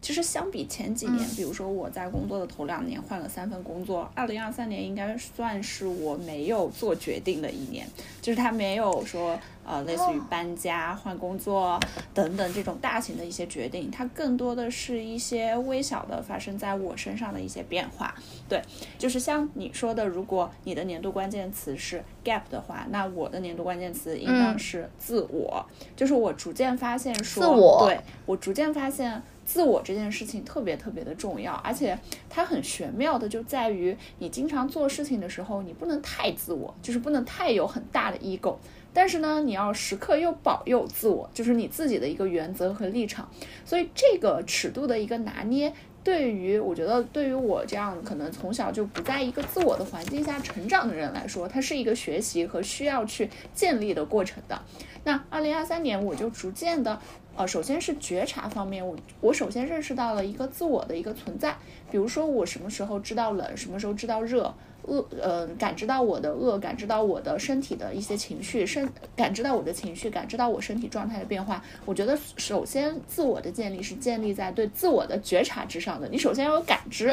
H: 其实相比前几年，比如说我在工作的头两年换了三份工作，二零二三年应该算是我没有做决定的一年，就是他没有说呃类似于搬家、换工作等等这种大型的一些决定，它更多的是一些微小的发生在我身上的一些变化。对，就是像你说的，如果你的年度关键词是 gap 的话，那我的年度关键词应当是自我，就是我逐渐发现说，
O: 自我，
H: 对我逐渐发现。自我这件事情特别特别的重要，而且它很玄妙的就在于，你经常做事情的时候，你不能太自我，就是不能太有很大的 ego，但是呢，你要时刻又保佑自我，就是你自己的一个原则和立场。所以这个尺度的一个拿捏，对于我觉得对于我这样可能从小就不在一个自我的环境下成长的人来说，它是一个学习和需要去建立的过程的。那二零二三年，我就逐渐的。呃，首先是觉察方面，我我首先认识到了一个自我的一个存在，比如说我什么时候知道冷，什么时候知道热，饿，呃，感知到我的饿，感知到我的身体的一些情绪，身感知到我的情绪，感知到我身体状态的变化。我觉得首先自我的建立是建立在对自我的觉察之上的，你首先要有感知，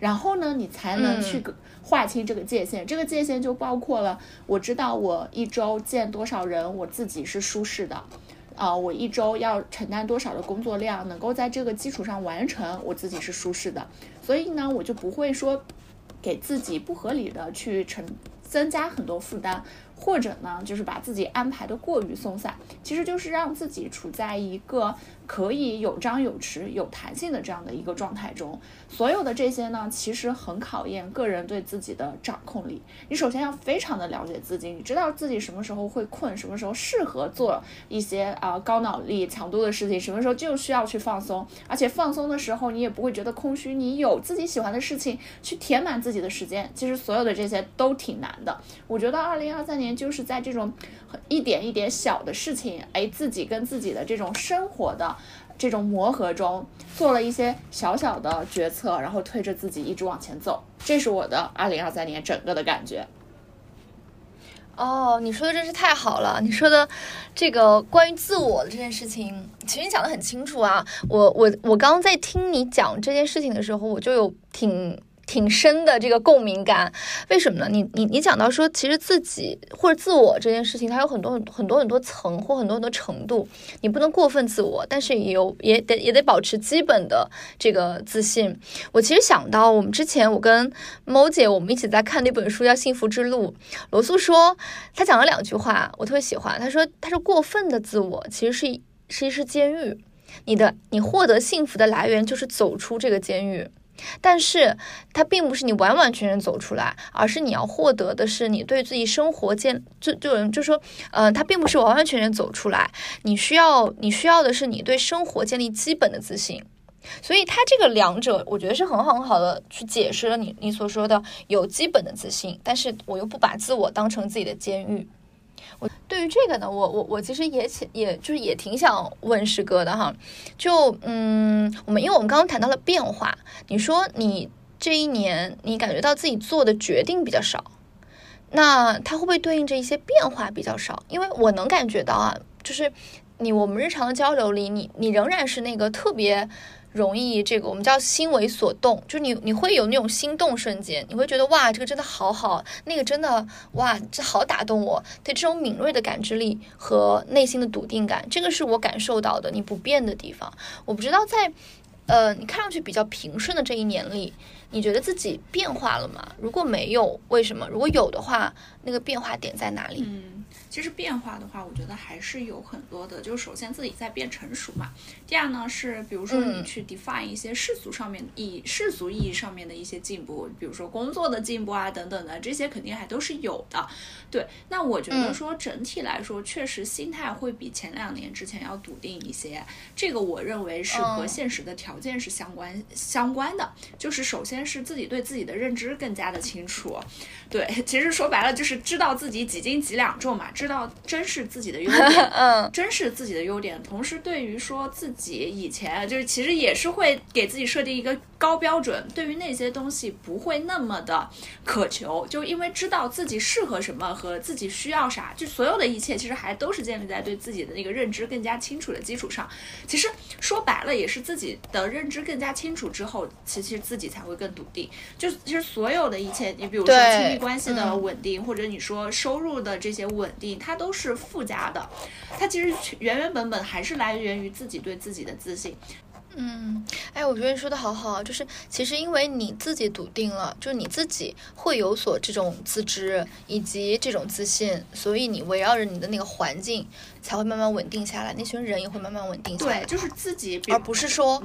H: 然后呢，你才能去划清这个界限。这个界限就包括了，我知道我一周见多少人，我自己是舒适的。啊，我一周要承担多少的工作量，能够在这个基础上完成，我自己是舒适的，所以呢，我就不会说给自己不合理的去承增加很多负担。或者呢，就是把自己安排的过于松散，其实就是让自己处在一个可以有张有弛、有弹性的这样的一个状态中。所有的这些呢，其实很考验个人对自己的掌控力。你首先要非常的了解自己，你知道自己什么时候会困，什么时候适合做一些啊高脑力强度的事情，什么时候就需要去放松。而且放松的时候，你也不会觉得空虚，你有自己喜欢的事情去填满自己的时间。其实所有的这些都挺难的。我觉得二零二三年。就是在这种一点一点小的事情，哎，自己跟自己的这种生活的这种磨合中，做了一些小小的决策，然后推着自己一直往前走。这是我的二零二三年整个的感觉。
O: 哦，你说的真是太好了！你说的这个关于自我的这件事情，其实你讲的很清楚啊。我我我刚刚在听你讲这件事情的时候，我就有挺。挺深的这个共鸣感，为什么呢？你你你讲到说，其实自己或者自我这件事情，它有很多很很多很多层或很多很多程度，你不能过分自我，但是也有也得也得保持基本的这个自信。我其实想到，我们之前我跟某姐我们一起在看那本书叫《幸福之路》，罗素说他讲了两句话，我特别喜欢。他说他说过分的自我其实是其实是监狱，你的你获得幸福的来源就是走出这个监狱。但是它并不是你完完全全走出来，而是你要获得的是你对自己生活建就就就说，呃，它并不是完完全全走出来，你需要你需要的是你对生活建立基本的自信。所以它这个两者，我觉得是很好很好的去解释了你你所说的有基本的自信，但是我又不把自我当成自己的监狱。我对于这个呢，我我我其实也挺，也就是也挺想问师哥的哈。就嗯，我们因为我们刚刚谈到了变化，你说你这一年你感觉到自己做的决定比较少，那它会不会对应着一些变化比较少？因为我能感觉到啊，就是你我们日常的交流里，你你仍然是那个特别。容易这个我们叫心为所动，就你你会有那种心动瞬间，你会觉得哇，这个真的好好，那个真的哇，这好打动我。对这种敏锐的感知力和内心的笃定感，这个是我感受到的你不变的地方。我不知道在呃你看上去比较平顺的这一年里，你觉得自己变化了吗？如果没有，为什么？如果有的话，那个变化点在哪里？
H: 嗯。其实变化的话，我觉得还是有很多的。就是首先自己在变成熟嘛。第二呢是，比如说你去 define 一些世俗上面意世俗意义上面的一些进步，比如说工作的进步啊等等的，这些肯定还都是有的。对，那我觉得说整体来说，确实心态会比前两年之前要笃定一些。这个我认为是和现实的条件是相关相关的。就是首先是自己对自己的认知更加的清楚。对，其实说白了就是知道自己几斤几两重嘛。知道珍视自己的优点，嗯，珍视自己的优点，同时对于说自己以前就是其实也是会给自己设定一个高标准，对于那些东西不会那么的渴求，就因为知道自己适合什么和自己需要啥，就所有的一切其实还都是建立在对自己的那个认知更加清楚的基础上。其实说白了也是自己的认知更加清楚之后，其实自己才会更笃定。就其实所有的一切，你比如说亲密关系的稳定，或者你说收入的这些稳定。它都是附加的，它其实原原本本还是来源于自己对自己的自信。
O: 嗯，哎，我觉得你说的好好，就是其实因为你自己笃定了，就是你自己会有所这种自知以及这种自信，所以你围绕着你的那个环境才会慢慢稳定下来，那群人也会慢慢稳定下来。
H: 对，就是自己，
O: 而不是说。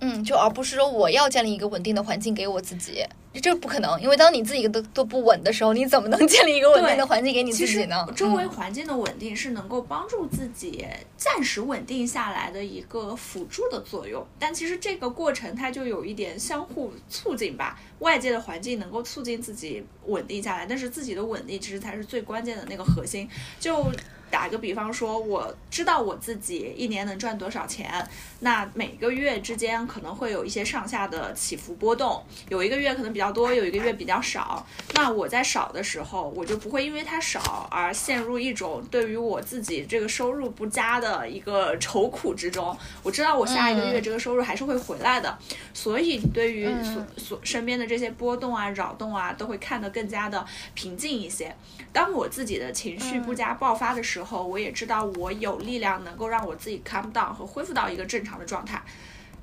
O: 嗯，就而不是说我要建立一个稳定的环境给我自己，这不可能，因为当你自己都都不稳的时候，你怎么能 建立一个稳定的环境给你自己呢？
H: 周围环境的稳定是能够帮助自己暂时稳定下来的一个辅助的作用，但其实这个过程它就有一点相互促进吧，外界的环境能够促进自己稳定下来，但是自己的稳定其实才是最关键的那个核心。就打个比方说，我知道我自己一年能赚多少钱，那每个月之间可能会有一些上下的起伏波动，有一个月可能比较多，有一个月比较少。那我在少的时候，我就不会因为它少而陷入一种对于我自己这个收入不佳的一个愁苦之中。我知道我下一个月这个收入还是会回来的，所以对于所所身边的这些波动啊、扰动啊，都会看得更加的平静一些。当我自己的情绪不佳爆发的时候，时候，我也知道我有力量能够让我自己 calm down 和恢复到一个正常的状态。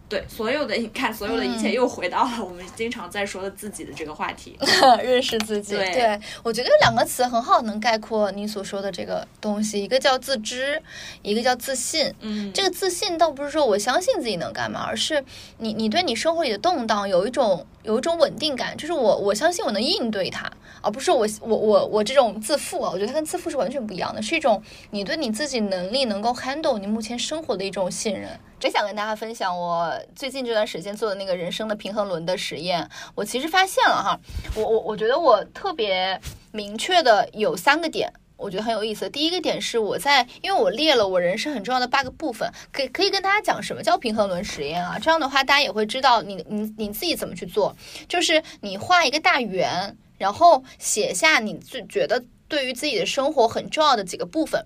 H: 对，所有的你看，所有的一切又回到了我们经常在说的自己的这个话题，
O: 认识自己。对，我觉得有两个词很好能概括你所说的这个东西，一个叫自知，一个叫自信。
H: 嗯，
O: 这个自信倒不是说我相信自己能干嘛，而是你你对你生活里的动荡有一种有一种稳定感，就是我我相信我能应对它。而不是我我我我这种自负啊，我觉得它跟自负是完全不一样的，是一种你对你自己能力能够 handle 你目前生活的一种信任。真想跟大家分享我最近这段时间做的那个人生的平衡轮的实验，我其实发现了哈，我我我觉得我特别明确的有三个点，我觉得很有意思。第一个点是我在，因为我列了我人生很重要的八个部分，可以可以跟大家讲什么叫平衡轮实验啊？这样的话大家也会知道你你你自己怎么去做，就是你画一个大圆。然后写下你最觉得对于自己的生活很重要的几个部分，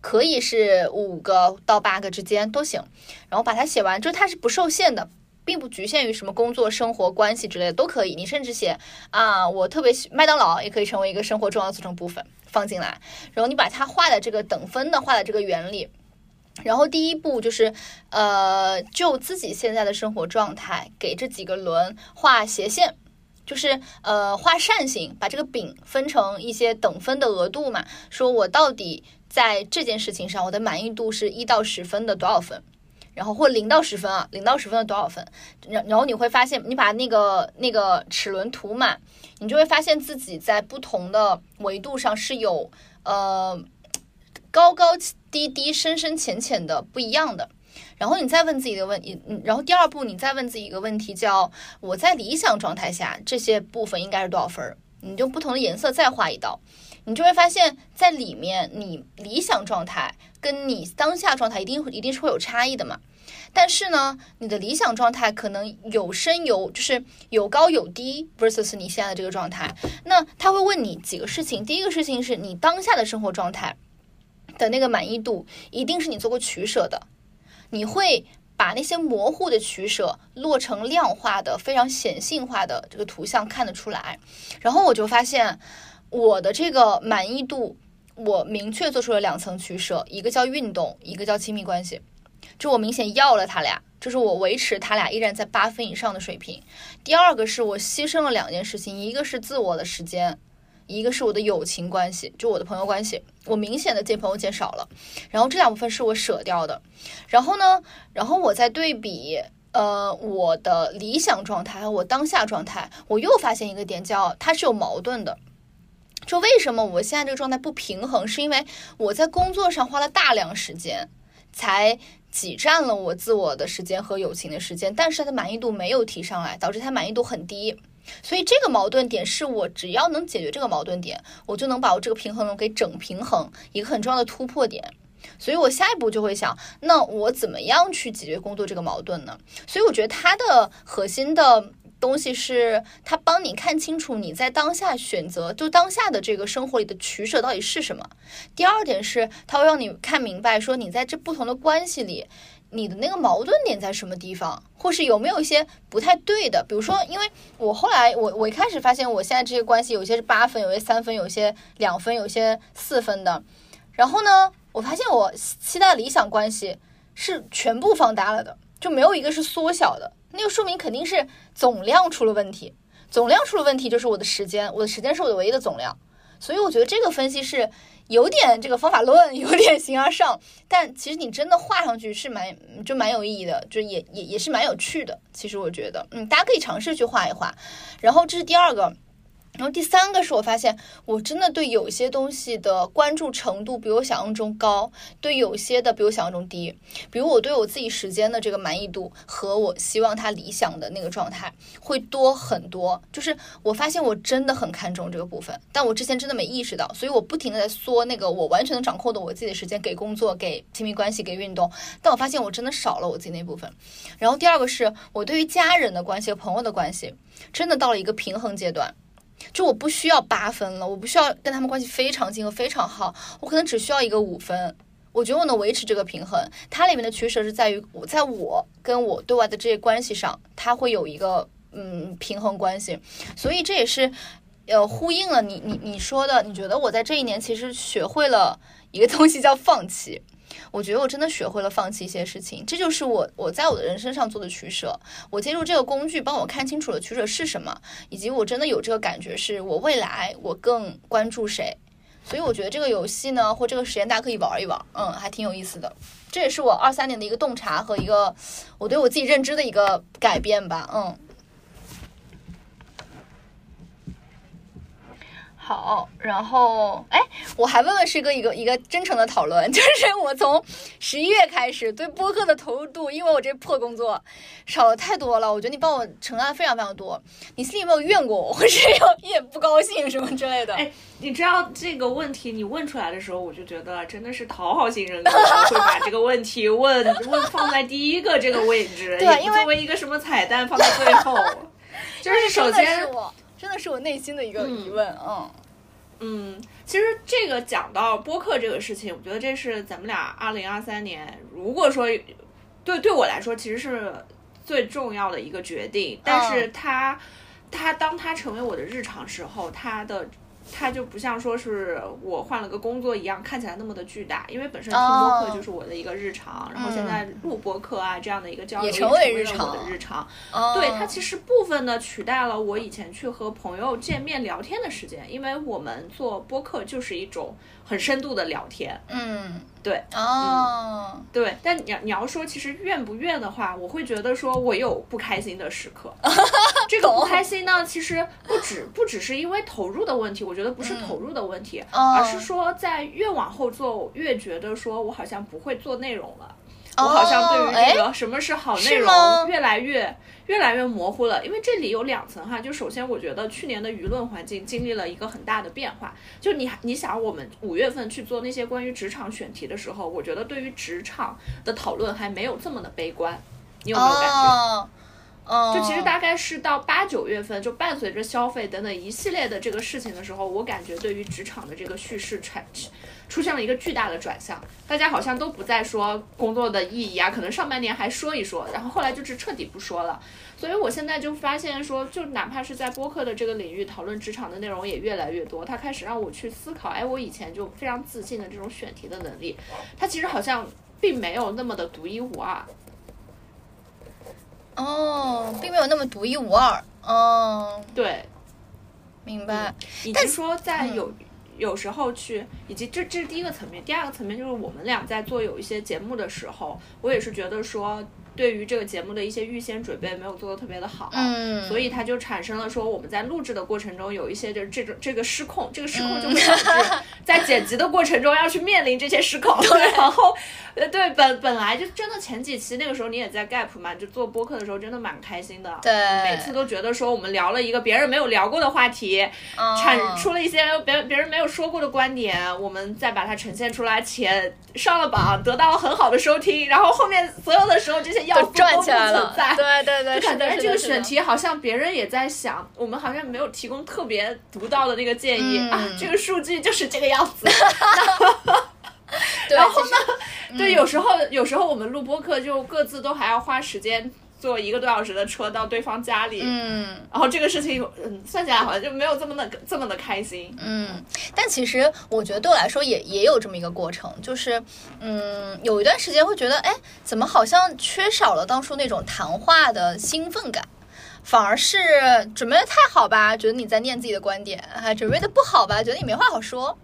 O: 可以是五个到八个之间都行。然后把它写完，就它是不受限的，并不局限于什么工作、生活、关系之类的都可以。你甚至写啊，我特别喜麦当劳也可以成为一个生活重要组成部分放进来。然后你把它画的这个等分的画的这个原理。然后第一步就是呃，就自己现在的生活状态给这几个轮画斜线。就是呃画扇形，把这个饼分成一些等分的额度嘛。说我到底在这件事情上，我的满意度是一到十分的多少分？然后或零到十分啊，零到十分的多少分？然然后你会发现，你把那个那个齿轮涂满，你就会发现自己在不同的维度上是有呃高高低低、深深浅浅的不一样的。然后你再问自己的问，嗯，然后第二步你再问自己一个问题，叫我在理想状态下这些部分应该是多少分？你就不同的颜色再画一道，你就会发现在里面你理想状态跟你当下状态一定一定是会有差异的嘛。但是呢，你的理想状态可能有深有就是有高有低，versus 你现在的这个状态。那他会问你几个事情，第一个事情是你当下的生活状态的那个满意度，一定是你做过取舍的。你会把那些模糊的取舍落成量化的、非常显性化的这个图像看得出来。然后我就发现，我的这个满意度，我明确做出了两层取舍，一个叫运动，一个叫亲密关系。就我明显要了他俩，就是我维持他俩依然在八分以上的水平。第二个是我牺牲了两件事情，一个是自我的时间。一个是我的友情关系，就我的朋友关系，我明显的见朋友减少了，然后这两部分是我舍掉的，然后呢，然后我再对比，呃，我的理想状态和我当下状态，我又发现一个点，叫它是有矛盾的，就为什么我现在这个状态不平衡，是因为我在工作上花了大量时间，才挤占了我自我的时间和友情的时间，但是它的满意度没有提上来，导致它满意度很低。所以这个矛盾点是我只要能解决这个矛盾点，我就能把我这个平衡给整平衡，一个很重要的突破点。所以我下一步就会想，那我怎么样去解决工作这个矛盾呢？所以我觉得它的核心的东西是，它帮你看清楚你在当下选择，就当下的这个生活里的取舍到底是什么。第二点是，它会让你看明白，说你在这不同的关系里。你的那个矛盾点在什么地方，或是有没有一些不太对的？比如说，因为我后来我我一开始发现，我现在这些关系有些是八分，有些三分，有些两分，有些四分的。然后呢，我发现我期待理想关系是全部放大了的，就没有一个是缩小的。那个说明肯定是总量出了问题，总量出了问题就是我的时间，我的时间是我的唯一的总量。所以我觉得这个分析是。有点这个方法论，有点形而上，但其实你真的画上去是蛮就蛮有意义的，就也也也是蛮有趣的。其实我觉得，嗯，大家可以尝试去画一画。然后这是第二个。然后第三个是我发现，我真的对有些东西的关注程度比我想象中高，对有些的比我想象中低。比如我对我自己时间的这个满意度和我希望它理想的那个状态会多很多。就是我发现我真的很看重这个部分，但我之前真的没意识到，所以我不停的在缩那个我完全能掌控的我自己的时间给工作、给亲密关系、给运动。但我发现我真的少了我自己那部分。然后第二个是我对于家人的关系和朋友的关系，真的到了一个平衡阶段。就我不需要八分了，我不需要跟他们关系非常近和非常好，我可能只需要一个五分。我觉得我能维持这个平衡。它里面的取舍是在于我在我跟我对外的这些关系上，它会有一个嗯平衡关系。所以这也是呃呼应了你你你说的，你觉得我在这一年其实学会了一个东西叫放弃。我觉得我真的学会了放弃一些事情，这就是我我在我的人生上做的取舍。我借助这个工具帮我看清楚了取舍是什么，以及我真的有这个感觉，是我未来我更关注谁。所以我觉得这个游戏呢，或这个实验大家可以玩一玩，嗯，还挺有意思的。这也是我二三年的一个洞察和一个我对我自己认知的一个改变吧，嗯。好，然后哎，我还问问师哥一个一个真诚的讨论，就是我从十一月开始对播客的投入度，因为我这破工作少了太多了，我觉得你帮我承担非常非常多，你心里有没有怨过我，或者有一点不高兴什么之类的？
H: 哎，你知道这个问题你问出来的时候，我就觉得真的是讨好型人格会把这个问题问问放在第一个这个位置，
O: 对，
H: 因为作为一个什么彩蛋放在最后，就是首先。
O: 真的是我内心的一个疑问，嗯
H: 嗯，其实这个讲到播客这个事情，我觉得这是咱们俩二零二三年，如果说对对我来说，其实是最重要的一个决定。但是它它当它成为我的日常时候，它的它就不像说是我换了个工作一样看起来那么的巨大，因为本身听播客就是我的一个日常，然后现在录播客啊这样的一个交流
O: 也
H: 成
O: 为日
H: 常我的日常。
O: 哦
H: 对，它其实部分的取代了我以前去和朋友见面聊天的时间，因为我们做播客就是一种很深度的聊天。
O: 嗯，
H: 对，
O: 哦，
H: 对，但你要你要说其实怨不怨的话，我会觉得说我有不开心的时刻。这个不开心呢，其实不只不只是因为投入的问题，我觉得不是投入的问题，
O: 哦。
H: 而是说在越往后做，我越觉得说我好像不会做内容了。我好像对于这
O: 哎
H: 个什么是好内容越来越越来越模糊了，因为这里有两层哈，就首先我觉得去年的舆论环境经历了一个很大的变化，就你你想我们五月份去做那些关于职场选题的时候，我觉得对于职场的讨论还没有这么的悲观，你有没有感觉？
O: 哦，
H: 就其实大概是到八九月份，就伴随着消费等等一系列的这个事情的时候，我感觉对于职场的这个叙事产出现了一个巨大的转向，大家好像都不再说工作的意义啊，可能上半年还说一说，然后后来就是彻底不说了。所以我现在就发现说，就哪怕是在播客的这个领域讨论职场的内容也越来越多，它开始让我去思考，哎，我以前就非常自信的这种选题的能力，它其实好像并没有那么的独一无二。
O: 哦，并没有那么独一无二。哦，
H: 对，
O: 明白。
H: 以及说在
O: 嗯
H: 有、有时候去，以及这这是第一个层面，第二个层面就是我们俩在做有一些节目的时候，我也是觉得说。对于这个节目的一些预先准备没有做的特别的好，
O: 嗯。
H: 所以它就产生了说我们在录制的过程中有一些就是这种这个失控，这个失控就会导致 在剪辑的过程中要去面临这些失控，然后呃对本本来就真的前几期那个时候你也在 Gap 嘛，就做播客的时候真的蛮开心的，
O: 对。
H: 每次都觉得说我们聊了一个别人没有聊过的话题，
O: 哦
H: 产出了一些别别人没有说过的观点，我们再把它呈现出来，且上了榜，得到了很好的收听，然后后面所有的时候这些要素
O: 转起来了，对对对
H: 就感觉哎这个选题好像别人也在想，我们好像没有提供特别独到的那个建议、
O: 嗯。
H: 啊，这个数据就是这个样子。
O: 对
H: 然后呢，对，有时候有时候我们录播课就各自都还要花时间坐一个多小时的车到对方家里，
O: 嗯，
H: 然后这个事情嗯算起来好像就没有这么的这么的开心，
O: 嗯，但其实我觉得对我来说也也有这么一个过程，就是，嗯，有一段时间会觉得，哎，怎么好像缺少了当初那种谈话的兴奋感，反而是准备的太好吧，觉得你在念自己的观点；还准备的不好吧，觉得你没话好说。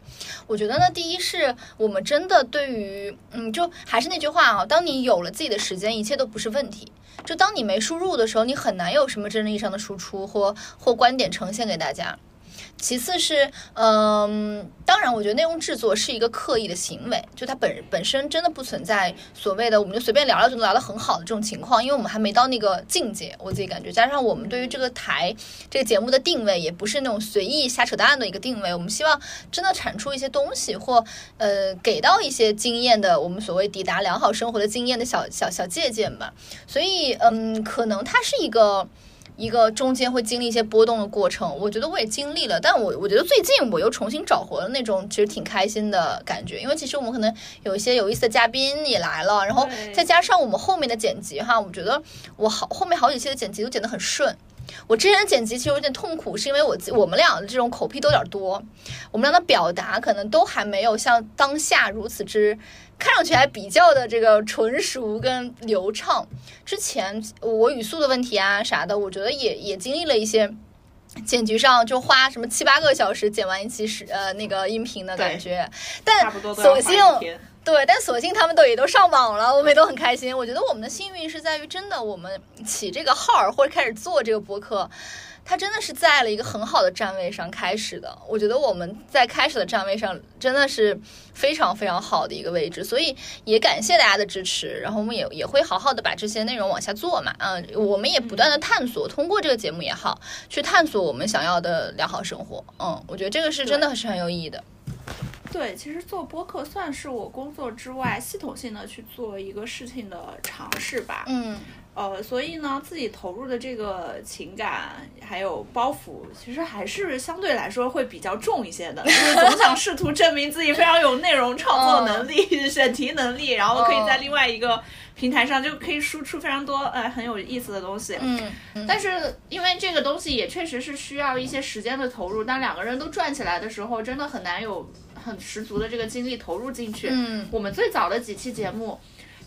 O: 我觉得呢，第一是我们真的对于，嗯，就还是那句话啊，当你有了自己的时间，一切都不是问题。就当你没输入的时候，你很难有什么真正意义上的输出或或观点呈现给大家。其次是，嗯，当然，我觉得内容制作是一个刻意的行为，就它本本身真的不存在所谓的我们就随便聊聊就能聊得很好的这种情况，因为我们还没到那个境界，我自己感觉。加上我们对于这个台这个节目的定位也不是那种随意瞎扯淡的一个定位，我们希望真的产出一些东西，或呃给到一些经验的我们所谓抵达良好生活的经验的小小小借鉴吧。所以，嗯，可能它是一个。一个中间会经历一些波动的过程，我觉得我也经历了，但我我觉得最近我又重新找回了那种其实挺开心的感觉，因为其实我们可能有一些有意思的嘉宾也来了，然后再加上我们后面的剪辑哈，我觉得我好后面好几期的剪辑都剪得很顺。我之前的剪辑其实有点痛苦，是因为我我们俩的这种口癖都有点多，我们俩的表达可能都还没有像当下如此之看上去还比较的这个纯熟跟流畅。之前我语速的问题啊啥的，我觉得也也经历了一些。剪辑上就花什么七八个小时剪完一期是呃那个音频的感觉，但索性对，但索性他们都也都上网了，我们也都很开心。我觉得我们的幸运是在于，真的我们起这个号儿或者开始做这个播客，它真的是在了一个很好的站位上开始的。我觉得我们在开始的站位上真的是非常非常好的一个位置，所以也感谢大家的支持。然后我们也也会好好的把这些内容往下做嘛，嗯，我们也不断的探索，通过这个节目也好，去探索我们想要的良好生活。嗯，我觉得这个是真的是很有意义的。
H: 对，其实做播客算是我工作之外系统性的去做一个事情的尝试吧。
O: 嗯，
H: 呃，所以呢，自己投入的这个情感还有包袱，其实还是相对来说会比较重一些的，就是总想试图证明自己非常有内容创作能力、选题能力，然后可以在另外一个平台上就可以输出非常多呃很有意思的东西。
O: 嗯，
H: 但是因为这个东西也确实是需要一些时间的投入，当两个人都转起来的时候，真的很难有很十足的这个精力投入进去。
O: 嗯
H: 我们最早的几期节目。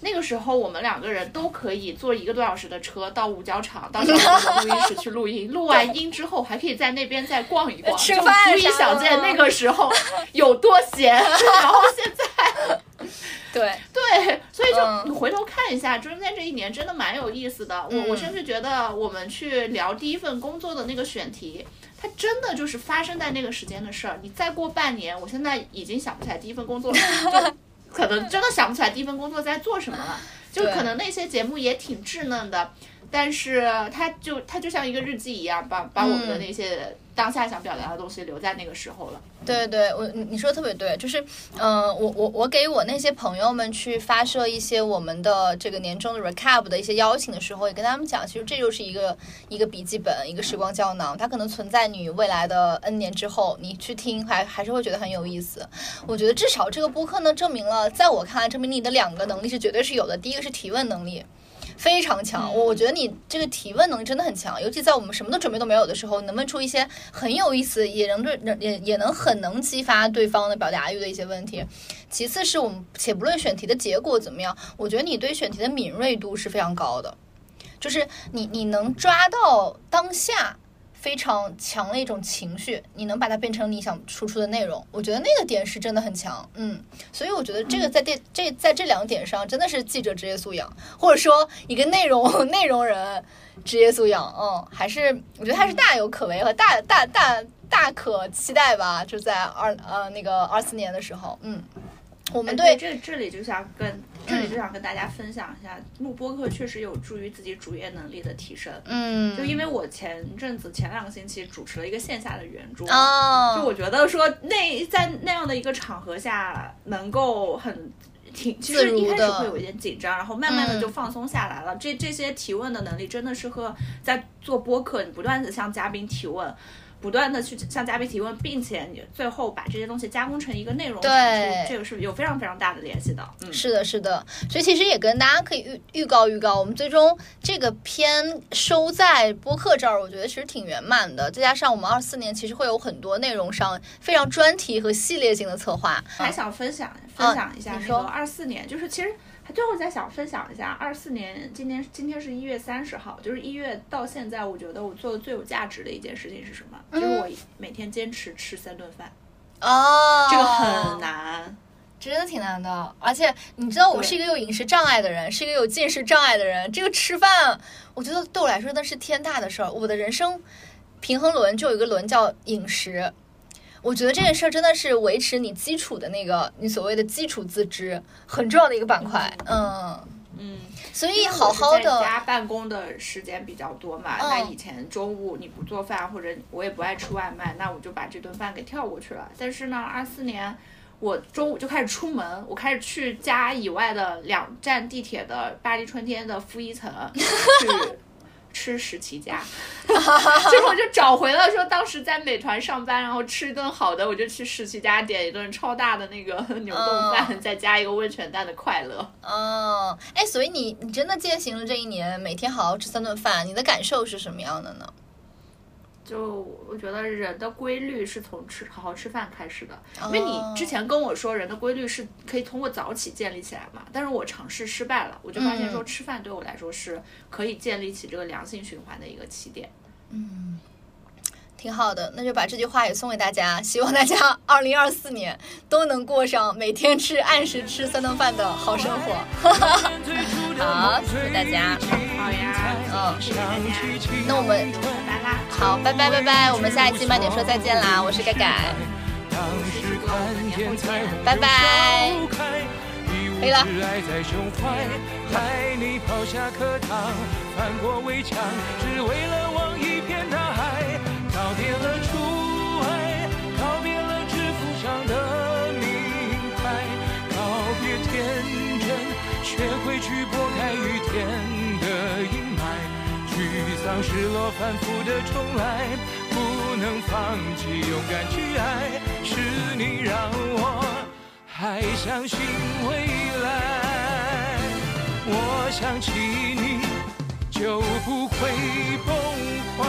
H: 那个时候，我们两个人都可以坐一个多小时的车到五角场，到小的录音室去录音。录完音之后，还可以在那边再逛一逛，就足以想见那个时候有多闲。然后现在，
O: 对
H: 对，所以就
O: 嗯
H: 你回头看一下，中间这一年真的蛮有意思的。我我
O: 嗯
H: 甚至觉得我们去聊第一份工作的那个选题。它真的就是发生在那个时间的事儿。你再过半年，我现在已经想不起来第一份工作，就可能真的想不起来第一份工作在做什么了。就可能那些节目也挺稚嫩的，但是它就它就像一个日记一样，把把我们的那些当下想表达的东西留在那个时候了。
O: 对对，我你你说的特别对，就是，嗯、我我我给我那些朋友们去发射一些我们的这个年终的 recap 的一些邀请的时候，也跟他们讲，其实这就是一个一个笔记本，一个时光胶囊，它可能存在你未来的 N 年之后，你去听还还是会觉得很有意思。我觉得至少这个播客呢，证明了，在我看来，证明你的两个能力是绝对是有的，第一个是提问能力。非常强，我我觉得你这个提问能力真的很强，尤其在我们什么都准备都没有的时候，能问出一些很有意思，也能对也也能很能激发对方的表达欲的一些问题。其次是我们且不论选题的结果怎么样，我觉得你对选题的敏锐度是非常高的，就是你你能抓到当下。非常强的一种情绪，你能把它变成你想输出的内容，我觉得那个点是真的很强，嗯，所以我觉得这个在这这在这两点上真的是记者职业素养，或者说一个内容 内容人职业素养，嗯，还是我觉得还是大有可为和大大大大可期待吧，就在二呃那个二四年的时候，嗯，我们
H: 哎
O: 对
H: 这这里就想跟这里就想跟大家分享一下，录播课确实有助于自己主业能力的提升。
O: 嗯
H: 就因为我前阵子前两个星期主持了一个线下的圆桌，
O: 哦
H: 就我觉得说那在那样的一个场合下，能够很。挺，其实一开始会有一点紧张，然后慢慢的就
O: 嗯
H: 放松下来了。这这些提问的能力真的是和在做播客，你不断的向嘉宾提问，不断的去向嘉宾提问，并且你最后把这些东西加工成一个内容产
O: 对
H: 出，这个是有非常非常大的联系的。嗯，
O: 是的，是的，所以其实也跟大家可以预预告预告，我们最终这个片收在播客这儿，我觉得其实挺圆满的。再加上我们二四年其实会有很多内容上非常专题和系列性的策划，
H: 还想分享分享一下那个二四年，就是其实还最后再想分享一下二四年，今年今天是一月三十号，就是一月到现在，我觉得我做的最有价值的一件事情是什么？就是我每天坚持吃三顿饭，
O: 哦，
H: 这个很难。
O: 真的挺难的，而且你知道我是一个有饮食障碍的人，是一个有进食障碍的人。这个吃饭，我觉得对我来说那是天大的事儿。我的人生平衡轮就有一个轮叫饮食，我觉得这件事儿真的是维持你基础的那个你所谓的基础自知很重要的一个板块。嗯
H: 嗯，
O: 所以好好的
H: 家办公的时间比较多嘛，
O: 嗯
H: 那以前中午你不做饭或者我也不爱吃外卖，那我就把这顿饭给跳过去了。但是呢，二四年我中午就开始出门，我开始去家以外的两站地铁的巴黎春天的负一层 去吃十七家，结果我就找回了说当时在美团上班，然后吃一顿好的，我就去十七家点一顿超大的那个牛冻饭，再加一个温泉蛋的快乐。
O: 嗯，哎，所以你你真的践行了这一年每天好好吃三顿饭，你的感受是什么样的呢？
H: 就我觉得人的规律是从吃好好吃饭开始的，因为
O: 哦。
H: 你之前跟我说人的规律是可以通过早起建立起来嘛，但是我尝试失败了，我就发现说
O: 嗯。
H: 吃饭对我来说是可以建立起这个良性循环的一个起点。
O: 嗯，挺好的，那就把这句话也送给大家，希望大家 二零二四年都能过上每天吃按时吃三顿饭的好生活。好，谢谢大家。
H: 好呀，
O: 嗯，
H: 谢谢大家，
O: 那我们
H: 拜啦。
O: 好，拜拜拜拜，我们下一期慢点说再见啦，我是盖盖，拜拜。可以了。
P: 学会去拨开雨天的阴霾，沮丧失落，反复的重来，不能放弃，勇敢去爱，是你让我还相信未来。我想起你，就不会崩坏